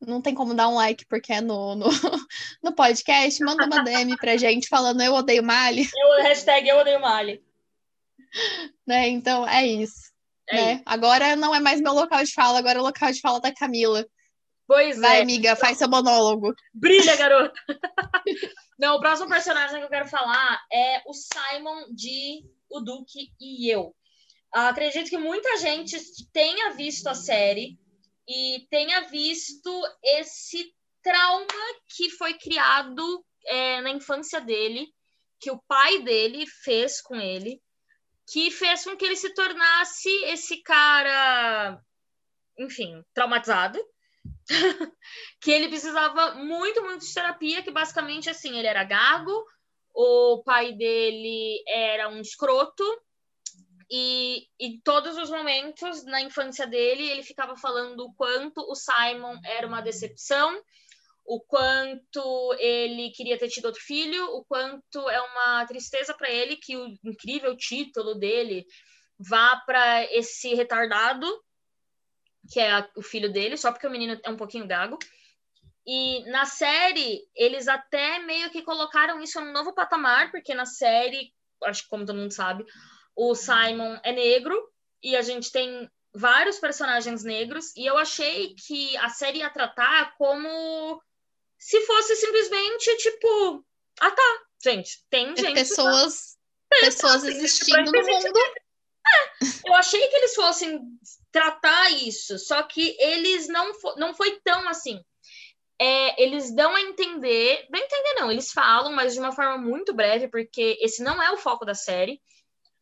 não tem como dar um like porque é no, no, no podcast, manda uma DM pra gente falando eu odeio Mali, Eu, hashtag eu odeio Mali. né? Então é isso. É né? isso. Agora não é mais meu local de fala, agora é o local de fala da Camila. Pois Vai, é. amiga, faz seu monólogo. Brilha, garota! Não, o próximo personagem que eu quero falar é o Simon de O Duque e Eu. Acredito que muita gente tenha visto a série e tenha visto esse trauma que foi criado é, na infância dele, que o pai dele fez com ele, que fez com que ele se tornasse esse cara, enfim, traumatizado que ele precisava muito, muito de terapia, que basicamente assim, ele era gago, o pai dele era um escroto, e em todos os momentos na infância dele, ele ficava falando o quanto o Simon era uma decepção, o quanto ele queria ter tido outro filho, o quanto é uma tristeza para ele que o incrível título dele vá para esse retardado que é a- o filho dele, só porque o menino é um pouquinho gago. E na série, eles até meio que colocaram isso num novo patamar, porque na série, acho que como todo mundo sabe, o Simon é negro e a gente tem vários personagens negros, e eu achei que a série ia tratar como se fosse simplesmente tipo, ah tá, gente, tem gente Pessoas, pessoas existindo no mundo. eu achei que eles fossem tratar isso, só que eles não, fo não foi tão assim. É, eles dão a entender, não entender não, eles falam, mas de uma forma muito breve, porque esse não é o foco da série,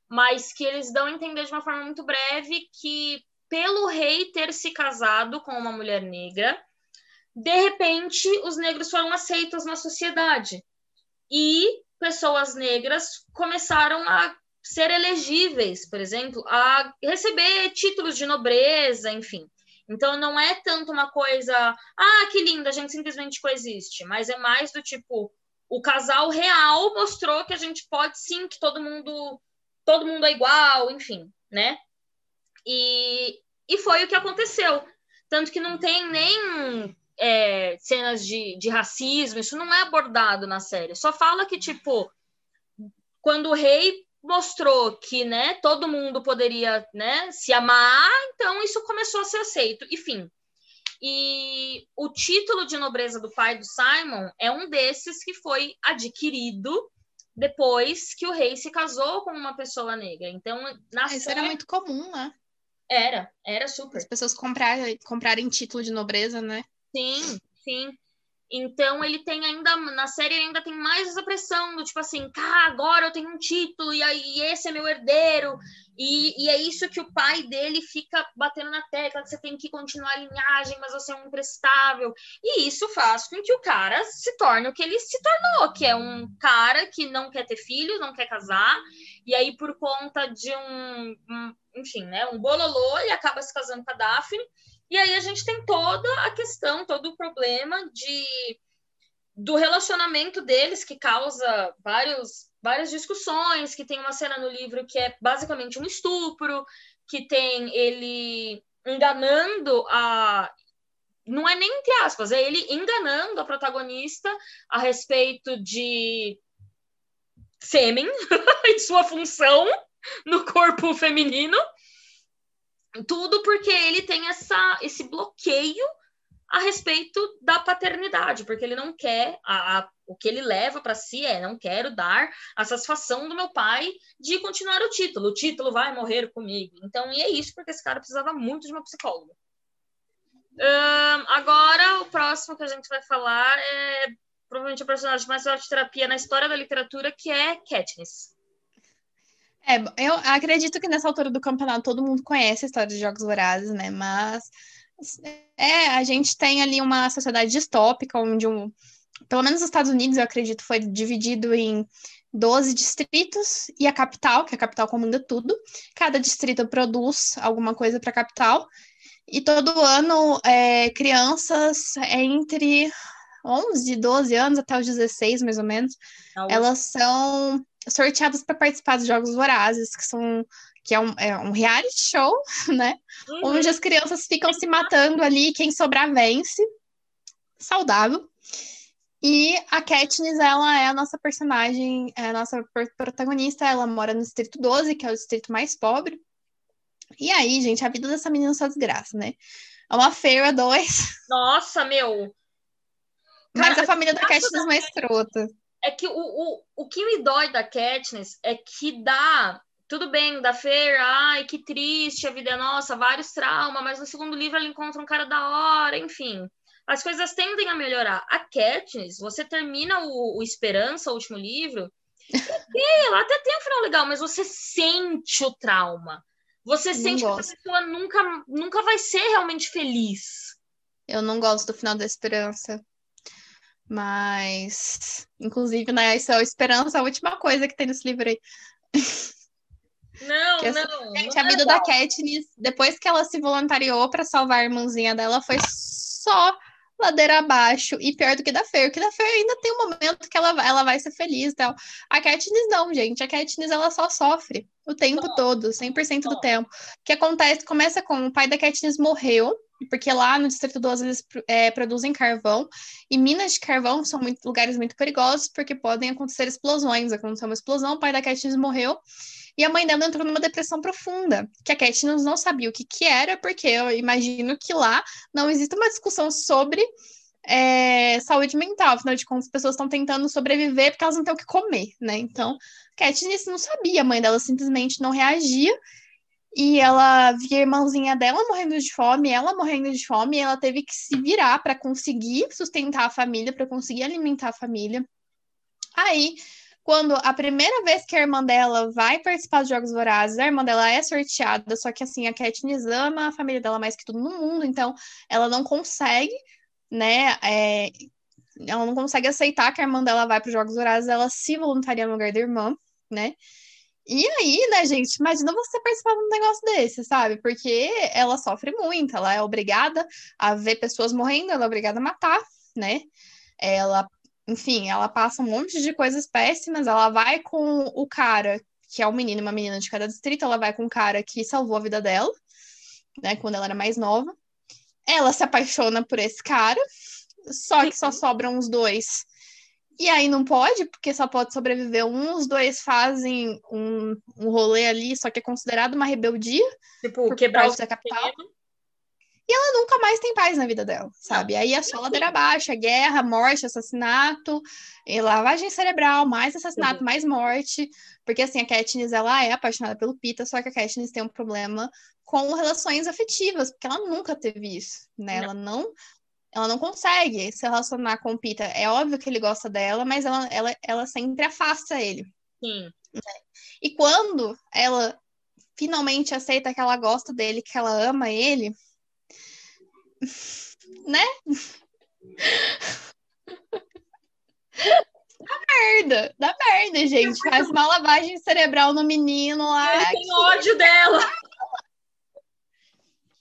mas que eles dão a entender de uma forma muito breve que pelo rei ter se casado com uma mulher negra, de repente os negros foram aceitos na sociedade e pessoas negras começaram a ser elegíveis, por exemplo, a receber títulos de nobreza, enfim. Então não é tanto uma coisa, ah, que linda, a gente simplesmente coexiste, mas é mais do tipo, o casal real mostrou que a gente pode sim, que todo mundo, todo mundo é igual, enfim, né? E, e foi o que aconteceu. Tanto que não tem nem é, cenas de, de racismo, isso não é abordado na série. Só fala que, tipo, quando o rei mostrou que, né, todo mundo poderia, né, se amar, então isso começou a ser aceito. Enfim. E o título de nobreza do pai do Simon é um desses que foi adquirido depois que o rei se casou com uma pessoa negra. Então, na Isso série... era muito comum, né? Era, era super. As pessoas comprarem, comprarem título de nobreza, né? Sim, sim. Então ele tem ainda, na série ele ainda tem mais essa pressão do tipo assim, cara, agora eu tenho um título e aí esse é meu herdeiro. E, e é isso que o pai dele fica batendo na tecla, que você tem que continuar a linhagem, mas você é um imprestável. E isso faz com que o cara se torne o que ele se tornou, que é um cara que não quer ter filhos, não quer casar, e aí por conta de um, um enfim, né, um bololô, ele acaba se casando com a Daphne, E aí a gente tem toda a questão, todo o problema de do relacionamento deles que causa vários, várias discussões, que tem uma cena no livro que é basicamente um estupro, que tem ele enganando a não é nem entre aspas, é ele enganando a protagonista a respeito de sêmen e sua função no corpo feminino. Tudo porque ele tem essa, esse bloqueio a respeito da paternidade, porque ele não quer, a, a o que ele leva para si é: não quero dar a satisfação do meu pai de continuar o título, o título vai morrer comigo. Então, e é isso, porque esse cara precisava muito de uma psicóloga. Agora, o próximo que a gente vai falar é provavelmente o personagem mais de terapia na história da literatura, que é Katniss. É, eu acredito que nessa altura do campeonato todo mundo conhece a história de Jogos Vorazes, né? Mas é, a gente tem ali uma sociedade distópica onde um, pelo menos nos Estados Unidos, eu acredito, foi dividido em 12 distritos e a capital, que a capital comanda tudo. Cada distrito produz alguma coisa para a capital. E todo ano, é, crianças é entre 11, 12 anos até os 16, mais ou menos, elas são sorteadas para participar dos Jogos Vorazes, que são que é um, é um reality show, né? Uhum. Onde as crianças ficam se matando ali, quem sobrar vence. Saudável. E a Katniss, ela é a nossa personagem, é a nossa protagonista, ela mora no Distrito 12, que é o distrito mais pobre. E aí, gente, a vida dessa menina é só desgraça, né? É uma feira, dois. Nossa, meu! Mas Cara, a família da Katniss é mais escrota. É que o, o, o que me dói da Katniss é que dá. Tudo bem, da Fer, ai, que triste, a vida é nossa, vários traumas, mas no segundo livro ela encontra um cara da hora, enfim. As coisas tendem a melhorar. A Katniss, você termina o, o Esperança, o último livro, e ela até tem um final legal, mas você sente o trauma. Você não sente gosto. que a pessoa nunca, nunca vai ser realmente feliz. Eu não gosto do final da Esperança. Mas, inclusive, né, isso é a esperança, a última coisa que tem nesse livro aí. Não, que, não. Gente, não a vida é da Katniss, depois que ela se voluntariou para salvar a irmãzinha dela, foi só ladeira abaixo e pior do que da Fer, que da Fer ainda tem um momento que ela, ela vai ser feliz e tal. A Katniss não, gente. A Katniss ela só sofre o tempo todo, 100% do tempo. O que acontece, começa com o pai da Katniss morreu, porque lá no Distrito 12 eles é, produzem carvão, e minas de carvão são muito, lugares muito perigosos, porque podem acontecer explosões. Aconteceu uma explosão, o pai da Katniss morreu, e a mãe dela entrou numa depressão profunda, que a Katniss não sabia o que, que era, porque eu imagino que lá não existe uma discussão sobre é, saúde mental, afinal de contas, as pessoas estão tentando sobreviver porque elas não têm o que comer, né? Então, Katniss não sabia, a mãe dela simplesmente não reagia, e ela via a irmãzinha dela morrendo de fome, ela morrendo de fome, e ela teve que se virar para conseguir sustentar a família, para conseguir alimentar a família. Aí, quando a primeira vez que a irmã dela vai participar dos Jogos Vorazes, a irmã dela é sorteada, só que assim, a Katniss ama a família dela mais que tudo no mundo, então ela não consegue, né, é, ela não consegue aceitar que a irmã dela vai para os Jogos Vorazes, ela se voluntaria no lugar da irmã, né, e aí, né, gente, imagina você participar de um negócio desse, sabe? Porque ela sofre muito, ela é obrigada a ver pessoas morrendo, ela é obrigada a matar, né? Ela, enfim, ela passa um monte de coisas péssimas, ela vai com o cara, que é um menino e uma menina de cada distrito, ela vai com o cara que salvou a vida dela, né, quando ela era mais nova. Ela se apaixona por esse cara, só que só sobram os dois e aí não pode, porque só pode sobreviver um, os dois fazem um, um rolê ali, só que é considerado uma rebeldia. Tipo, quebrar o da capital. E ela nunca mais tem paz na vida dela, sabe? Aí é só ladeira abaixo, guerra, morte, assassinato, lavagem cerebral, mais assassinato, uhum. mais morte. Porque assim, a Katniss, ela é apaixonada pelo Pita, só que a Katniss tem um problema com relações afetivas, porque ela nunca teve isso, né? Não. Ela não ela não consegue se relacionar com o Pita. É óbvio que ele gosta dela, mas ela, ela, ela sempre afasta ele. Sim. E quando ela finalmente aceita que ela gosta dele, que ela ama ele, né? Dá merda, dá merda, gente. Faz uma lavagem cerebral no menino lá. Ele tem ódio dela.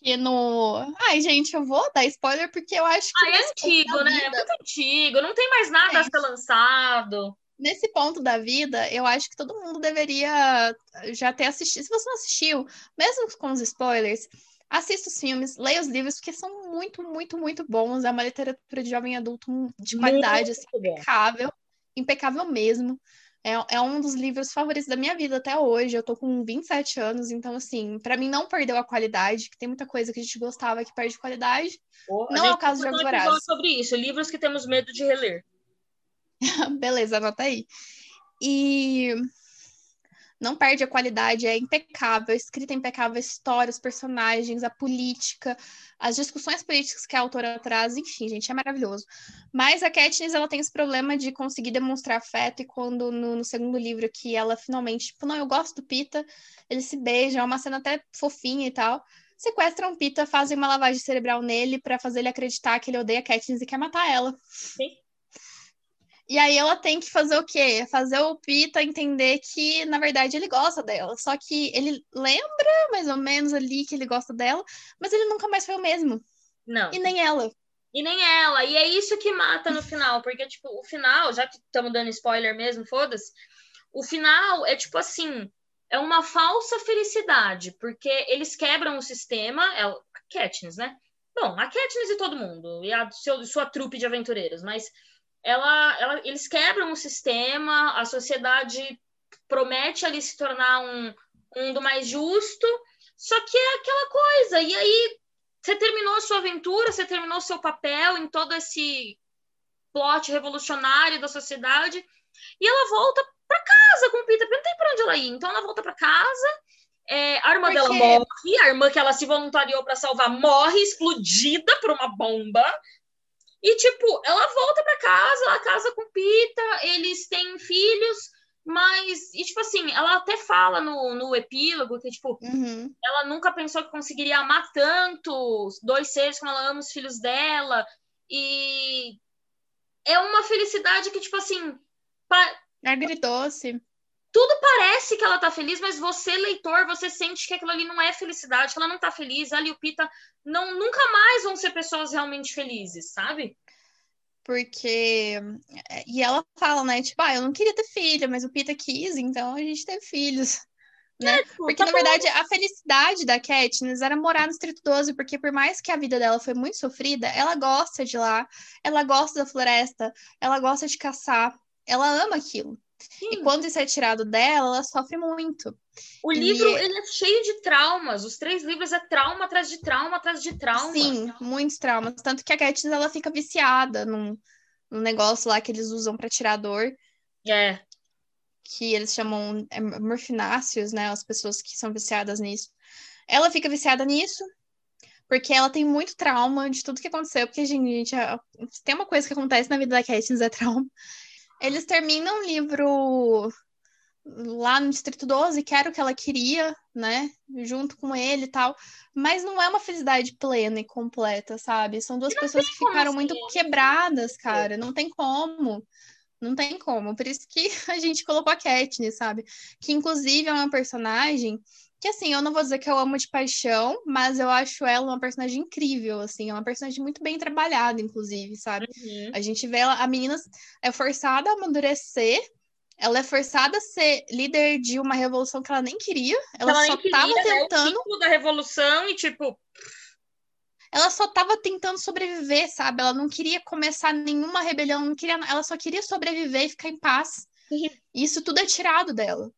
que no. Ai, gente, eu vou dar spoiler porque eu acho que. Ah, é antigo, né? É muito antigo. Não tem mais nada é. a ser lançado. Nesse ponto da vida, eu acho que todo mundo deveria já ter assistido. Se você não assistiu, mesmo com os spoilers, assista os filmes, leia os livros, porque são muito, muito, muito bons. É uma literatura de jovem adulto de qualidade, assim, impecável. Impecável mesmo. É, é um dos livros favoritos da minha vida até hoje. Eu tô com 27 anos, então, assim, para mim não perdeu a qualidade, que tem muita coisa que a gente gostava que perde qualidade. Oh, não é o caso de Jogos Vorazes. sobre isso, livros que temos medo de reler. Beleza, anota aí. E não perde a qualidade, é impecável, a escrita é impecável, a história, os personagens, a política, as discussões políticas que a autora traz, enfim, gente, é maravilhoso. Mas a Katniss, ela tem esse problema de conseguir demonstrar afeto, e quando no, no segundo livro que ela finalmente, tipo, não, eu gosto do Pita, eles se beijam, é uma cena até fofinha e tal, sequestram Pita, fazem uma lavagem cerebral nele para fazer ele acreditar que ele odeia Katniss e quer matar ela. Sim. E aí ela tem que fazer o quê? Fazer o Pita entender que, na verdade, ele gosta dela. Só que ele lembra, mais ou menos, ali que ele gosta dela, mas ele nunca mais foi o mesmo. Não. E nem ela. E nem ela. E é isso que mata no final. Porque, tipo, o final, já que estamos dando spoiler mesmo, foda-se. O final é tipo assim. É uma falsa felicidade, porque eles quebram o sistema, é a Katniss, né? Bom, a Katniss e todo mundo, e a seu, sua trupe de aventureiros, mas ela, ela, eles quebram o sistema, a sociedade promete ali se tornar um, mundo mais justo, só que é aquela coisa. E aí você terminou a sua aventura, você terminou seu papel em todo esse plot revolucionário da sociedade, e ela volta para casa com o Peter, porque não tem para onde ela ir. Então ela volta para casa, é, a irmã dela morre, a irmã que ela se voluntariou para salvar morre explodida por uma bomba. E, tipo, ela volta para casa, ela casa com Pita, eles têm filhos, mas, e, tipo assim, ela até fala no, no epílogo que, tipo, uhum. ela nunca pensou que conseguiria amar tanto dois seres como ela ama os filhos dela. E é uma felicidade que, tipo assim. Pa... Agridoce tudo parece que ela tá feliz, mas você, leitor, você sente que aquilo ali não é felicidade, que ela não tá feliz, ela e o Pita não, nunca mais vão ser pessoas realmente felizes, sabe? Porque. É, e ela fala, né? Tipo, ah, eu não queria ter filha, mas o Pita quis, então a gente teve filhos. Né? É, tipo, porque, tá na verdade, a felicidade da Katniss era morar no Distrito 12, porque por mais que a vida dela foi muito sofrida, ela gosta de lá, ela gosta da floresta, ela gosta de caçar, ela ama aquilo. Sim. E quando isso é tirado dela, ela sofre muito. O e... livro ele é cheio de traumas. Os três livros é trauma atrás de trauma atrás de trauma. Sim, muitos traumas. Tanto que a Katniss ela fica viciada num, num negócio lá que eles usam para tirar dor. É. Que eles chamam é, morfináceos, né? As pessoas que são viciadas nisso. Ela fica viciada nisso. Porque ela tem muito trauma de tudo que aconteceu. Porque, gente, tem uma coisa que acontece na vida da Katniss é trauma. Eles terminam o livro lá no Distrito 12, que era o que ela queria, né? Junto com ele e tal. Mas não é uma felicidade plena e completa, sabe? São duas pessoas que ficaram muito quebradas, cara. Não tem como. Não tem como. Por isso que a gente colocou a Katniss, sabe? Que inclusive é uma personagem que assim, eu não vou dizer que eu amo de paixão, mas eu acho ela uma personagem incrível, assim, é uma personagem muito bem trabalhada, inclusive, sabe? Uhum. A gente vê ela, a menina é forçada a amadurecer, ela é forçada a ser líder de uma revolução que ela nem queria, ela, ela só queria, tava né? tentando é da revolução e tipo ela só tava tentando sobreviver, sabe? Ela não queria começar nenhuma rebelião, não queria, ela só queria sobreviver e ficar em paz. Uhum. Isso tudo é tirado dela,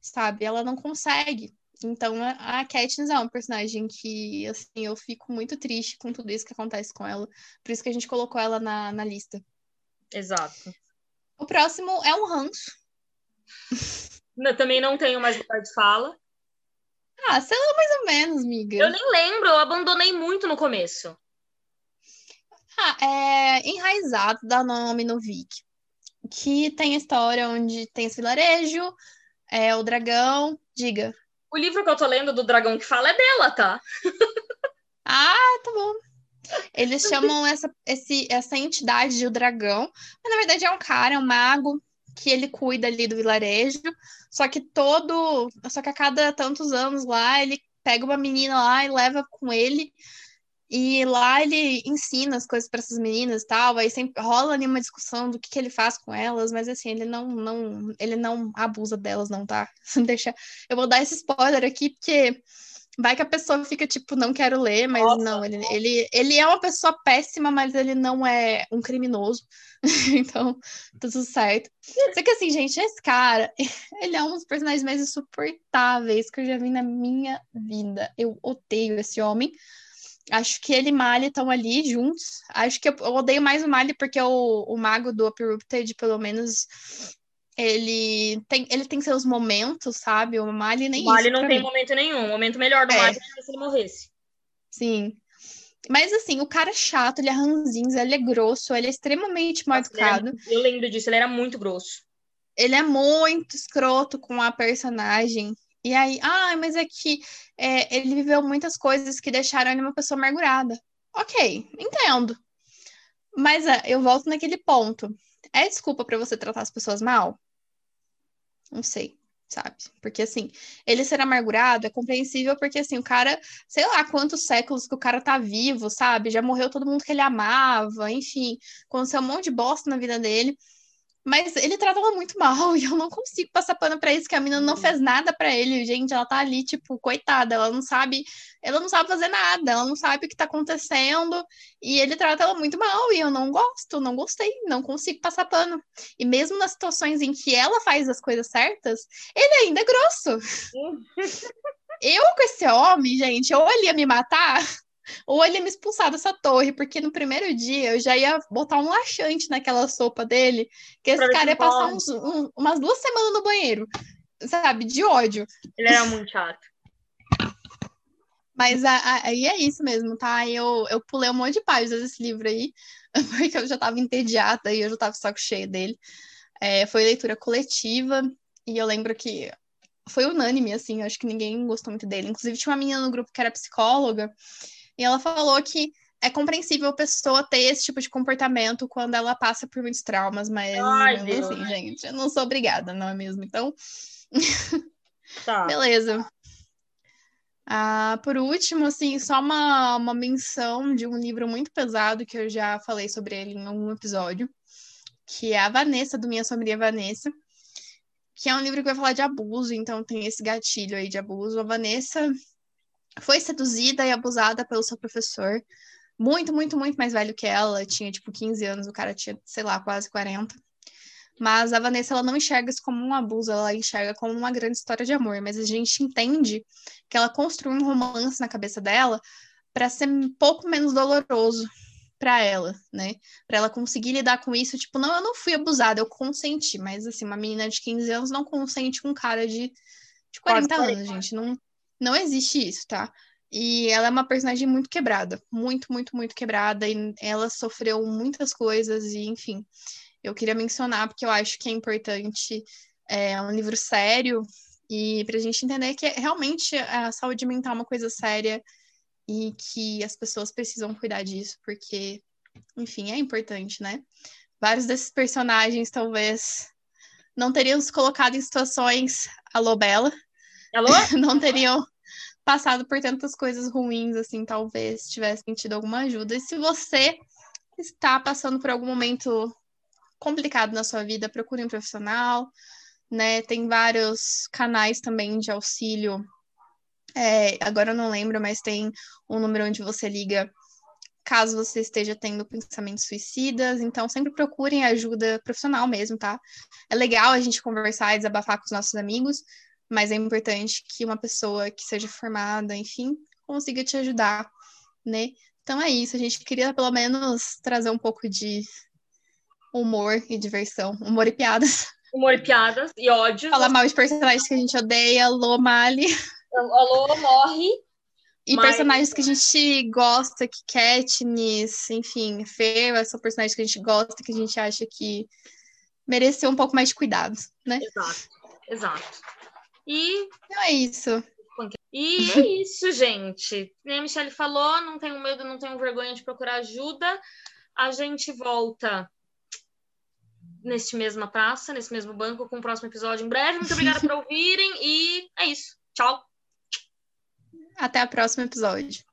sabe? Ela não consegue. Então, a Katniss é uma personagem que, assim, eu fico muito triste com tudo isso que acontece com ela. Por isso que a gente colocou ela na, na lista. Exato. O próximo é um ranço. Eu também não tenho mais lugar de fala. Ah, sei lá, mais ou menos, miga. Eu nem lembro, eu abandonei muito no começo. Ah, é Enraizado, dá nome no Vic. Que tem a história onde tem esse vilarejo, é o dragão. Diga. O livro que eu tô lendo do dragão que fala é dela, tá? ah, tá bom. Eles chamam essa, esse, essa entidade de o dragão, mas na verdade é um cara, é um mago, que ele cuida ali do vilarejo, só que todo, só que a cada tantos anos lá, ele pega uma menina lá e leva com ele. E lá ele ensina as coisas para essas meninas e tal, aí sempre rola ali uma discussão do que, que ele faz com elas, mas assim, ele não, não, ele não abusa delas, não, tá? Deixa, eu vou dar esse spoiler aqui, porque vai que a pessoa fica tipo, não quero ler, mas Nossa. não, ele, ele, ele é uma pessoa péssima, mas ele não é um criminoso, então tudo certo. Só que assim, gente, esse cara, ele é um dos personagens mais insuportáveis que eu já vi na minha vida. Eu odeio esse homem. Acho que ele e Mali estão ali juntos. Acho que eu, eu, odeio mais o Mali porque o, o mago do Uprooted, pelo menos, ele tem, ele tem seus momentos, sabe? O Mali nem o Mali não tem mim. momento nenhum. O momento melhor do é. Mali é se ele morresse. Sim. Mas assim, o cara é chato, ele é ranzinza, ele é grosso, ele é extremamente mal educado. eu lembro disso, ele era muito grosso. Ele é muito escroto com a personagem. E aí, ah, mas é que é, ele viveu muitas coisas que deixaram ele uma pessoa amargurada. Ok, entendo. Mas é, eu volto naquele ponto. É desculpa para você tratar as pessoas mal? Não sei, sabe? Porque assim, ele ser amargurado é compreensível porque assim, o cara, sei lá quantos séculos que o cara tá vivo, sabe? Já morreu todo mundo que ele amava, enfim, aconteceu um monte de bosta na vida dele. Mas ele trata ela muito mal e eu não consigo passar pano para isso, que a menina não fez nada para ele, gente. Ela tá ali, tipo, coitada, ela não sabe, ela não sabe fazer nada, ela não sabe o que tá acontecendo e ele trata ela muito mal e eu não gosto, não gostei, não consigo passar pano. E mesmo nas situações em que ela faz as coisas certas, ele ainda é grosso. eu com esse homem, gente, ou ele ia me matar, ou ele ia me expulsar dessa torre, porque no primeiro dia eu já ia botar um laxante naquela sopa dele, que esse cara ia passar uns, um, umas duas semanas no banheiro, sabe? De ódio. Ele era muito chato. Mas aí é isso mesmo, tá? Eu, eu pulei um monte de páginas desse livro aí, porque eu já tava entediada e eu já tava saco cheio dele. É, foi leitura coletiva, e eu lembro que foi unânime, assim, acho que ninguém gostou muito dele. Inclusive, tinha uma menina no grupo que era psicóloga, e ela falou que é compreensível a pessoa ter esse tipo de comportamento quando ela passa por muitos traumas, mas Ai, assim, gente, eu não sou obrigada, não é mesmo? Então, tá. beleza. Ah, por último, assim, só uma, uma menção de um livro muito pesado que eu já falei sobre ele em algum episódio, que é a Vanessa, do Minha Sombria Vanessa, que é um livro que vai falar de abuso, então tem esse gatilho aí de abuso. A Vanessa foi seduzida e abusada pelo seu professor, muito, muito, muito mais velho que ela, tinha tipo 15 anos, o cara tinha, sei lá, quase 40. Mas a Vanessa ela não enxerga isso como um abuso, ela enxerga como uma grande história de amor, mas a gente entende que ela construiu um romance na cabeça dela para ser um pouco menos doloroso para ela, né? Para ela conseguir lidar com isso, tipo, não, eu não fui abusada, eu consenti, mas assim, uma menina de 15 anos não consente com um cara de, de 40 anos, gente, não não existe isso, tá? E ela é uma personagem muito quebrada, muito, muito, muito quebrada, e ela sofreu muitas coisas, e enfim, eu queria mencionar porque eu acho que é importante, é um livro sério, e para a gente entender que realmente a saúde mental é uma coisa séria e que as pessoas precisam cuidar disso, porque, enfim, é importante, né? Vários desses personagens talvez não teriam se colocado em situações. Bela, Alô? não teriam passado por tantas coisas ruins, assim, talvez tivessem tido alguma ajuda. E se você está passando por algum momento complicado na sua vida, procure um profissional, né? Tem vários canais também de auxílio. É, agora eu não lembro, mas tem um número onde você liga caso você esteja tendo pensamentos suicidas. Então, sempre procurem ajuda profissional mesmo, tá? É legal a gente conversar e desabafar com os nossos amigos, mas é importante que uma pessoa que seja formada, enfim, consiga te ajudar, né? Então é isso, a gente queria pelo menos trazer um pouco de humor e diversão, humor e piadas. Humor e piadas e ódio. Falar mal de personagens que a gente odeia, Alô, Mali. Alô, morre. E mas... personagens que a gente gosta, que Katniss, enfim, Fer, são personagens que a gente gosta, que a gente acha que mereceu um pouco mais de cuidado, né? Exato, exato. E então é isso. E é isso, gente. Nem a Michelle falou, não tenho medo, não tenho vergonha de procurar ajuda. A gente volta neste mesma praça, nesse mesmo banco, com o próximo episódio em breve. Muito obrigada por ouvirem e é isso. Tchau. Até o próximo episódio.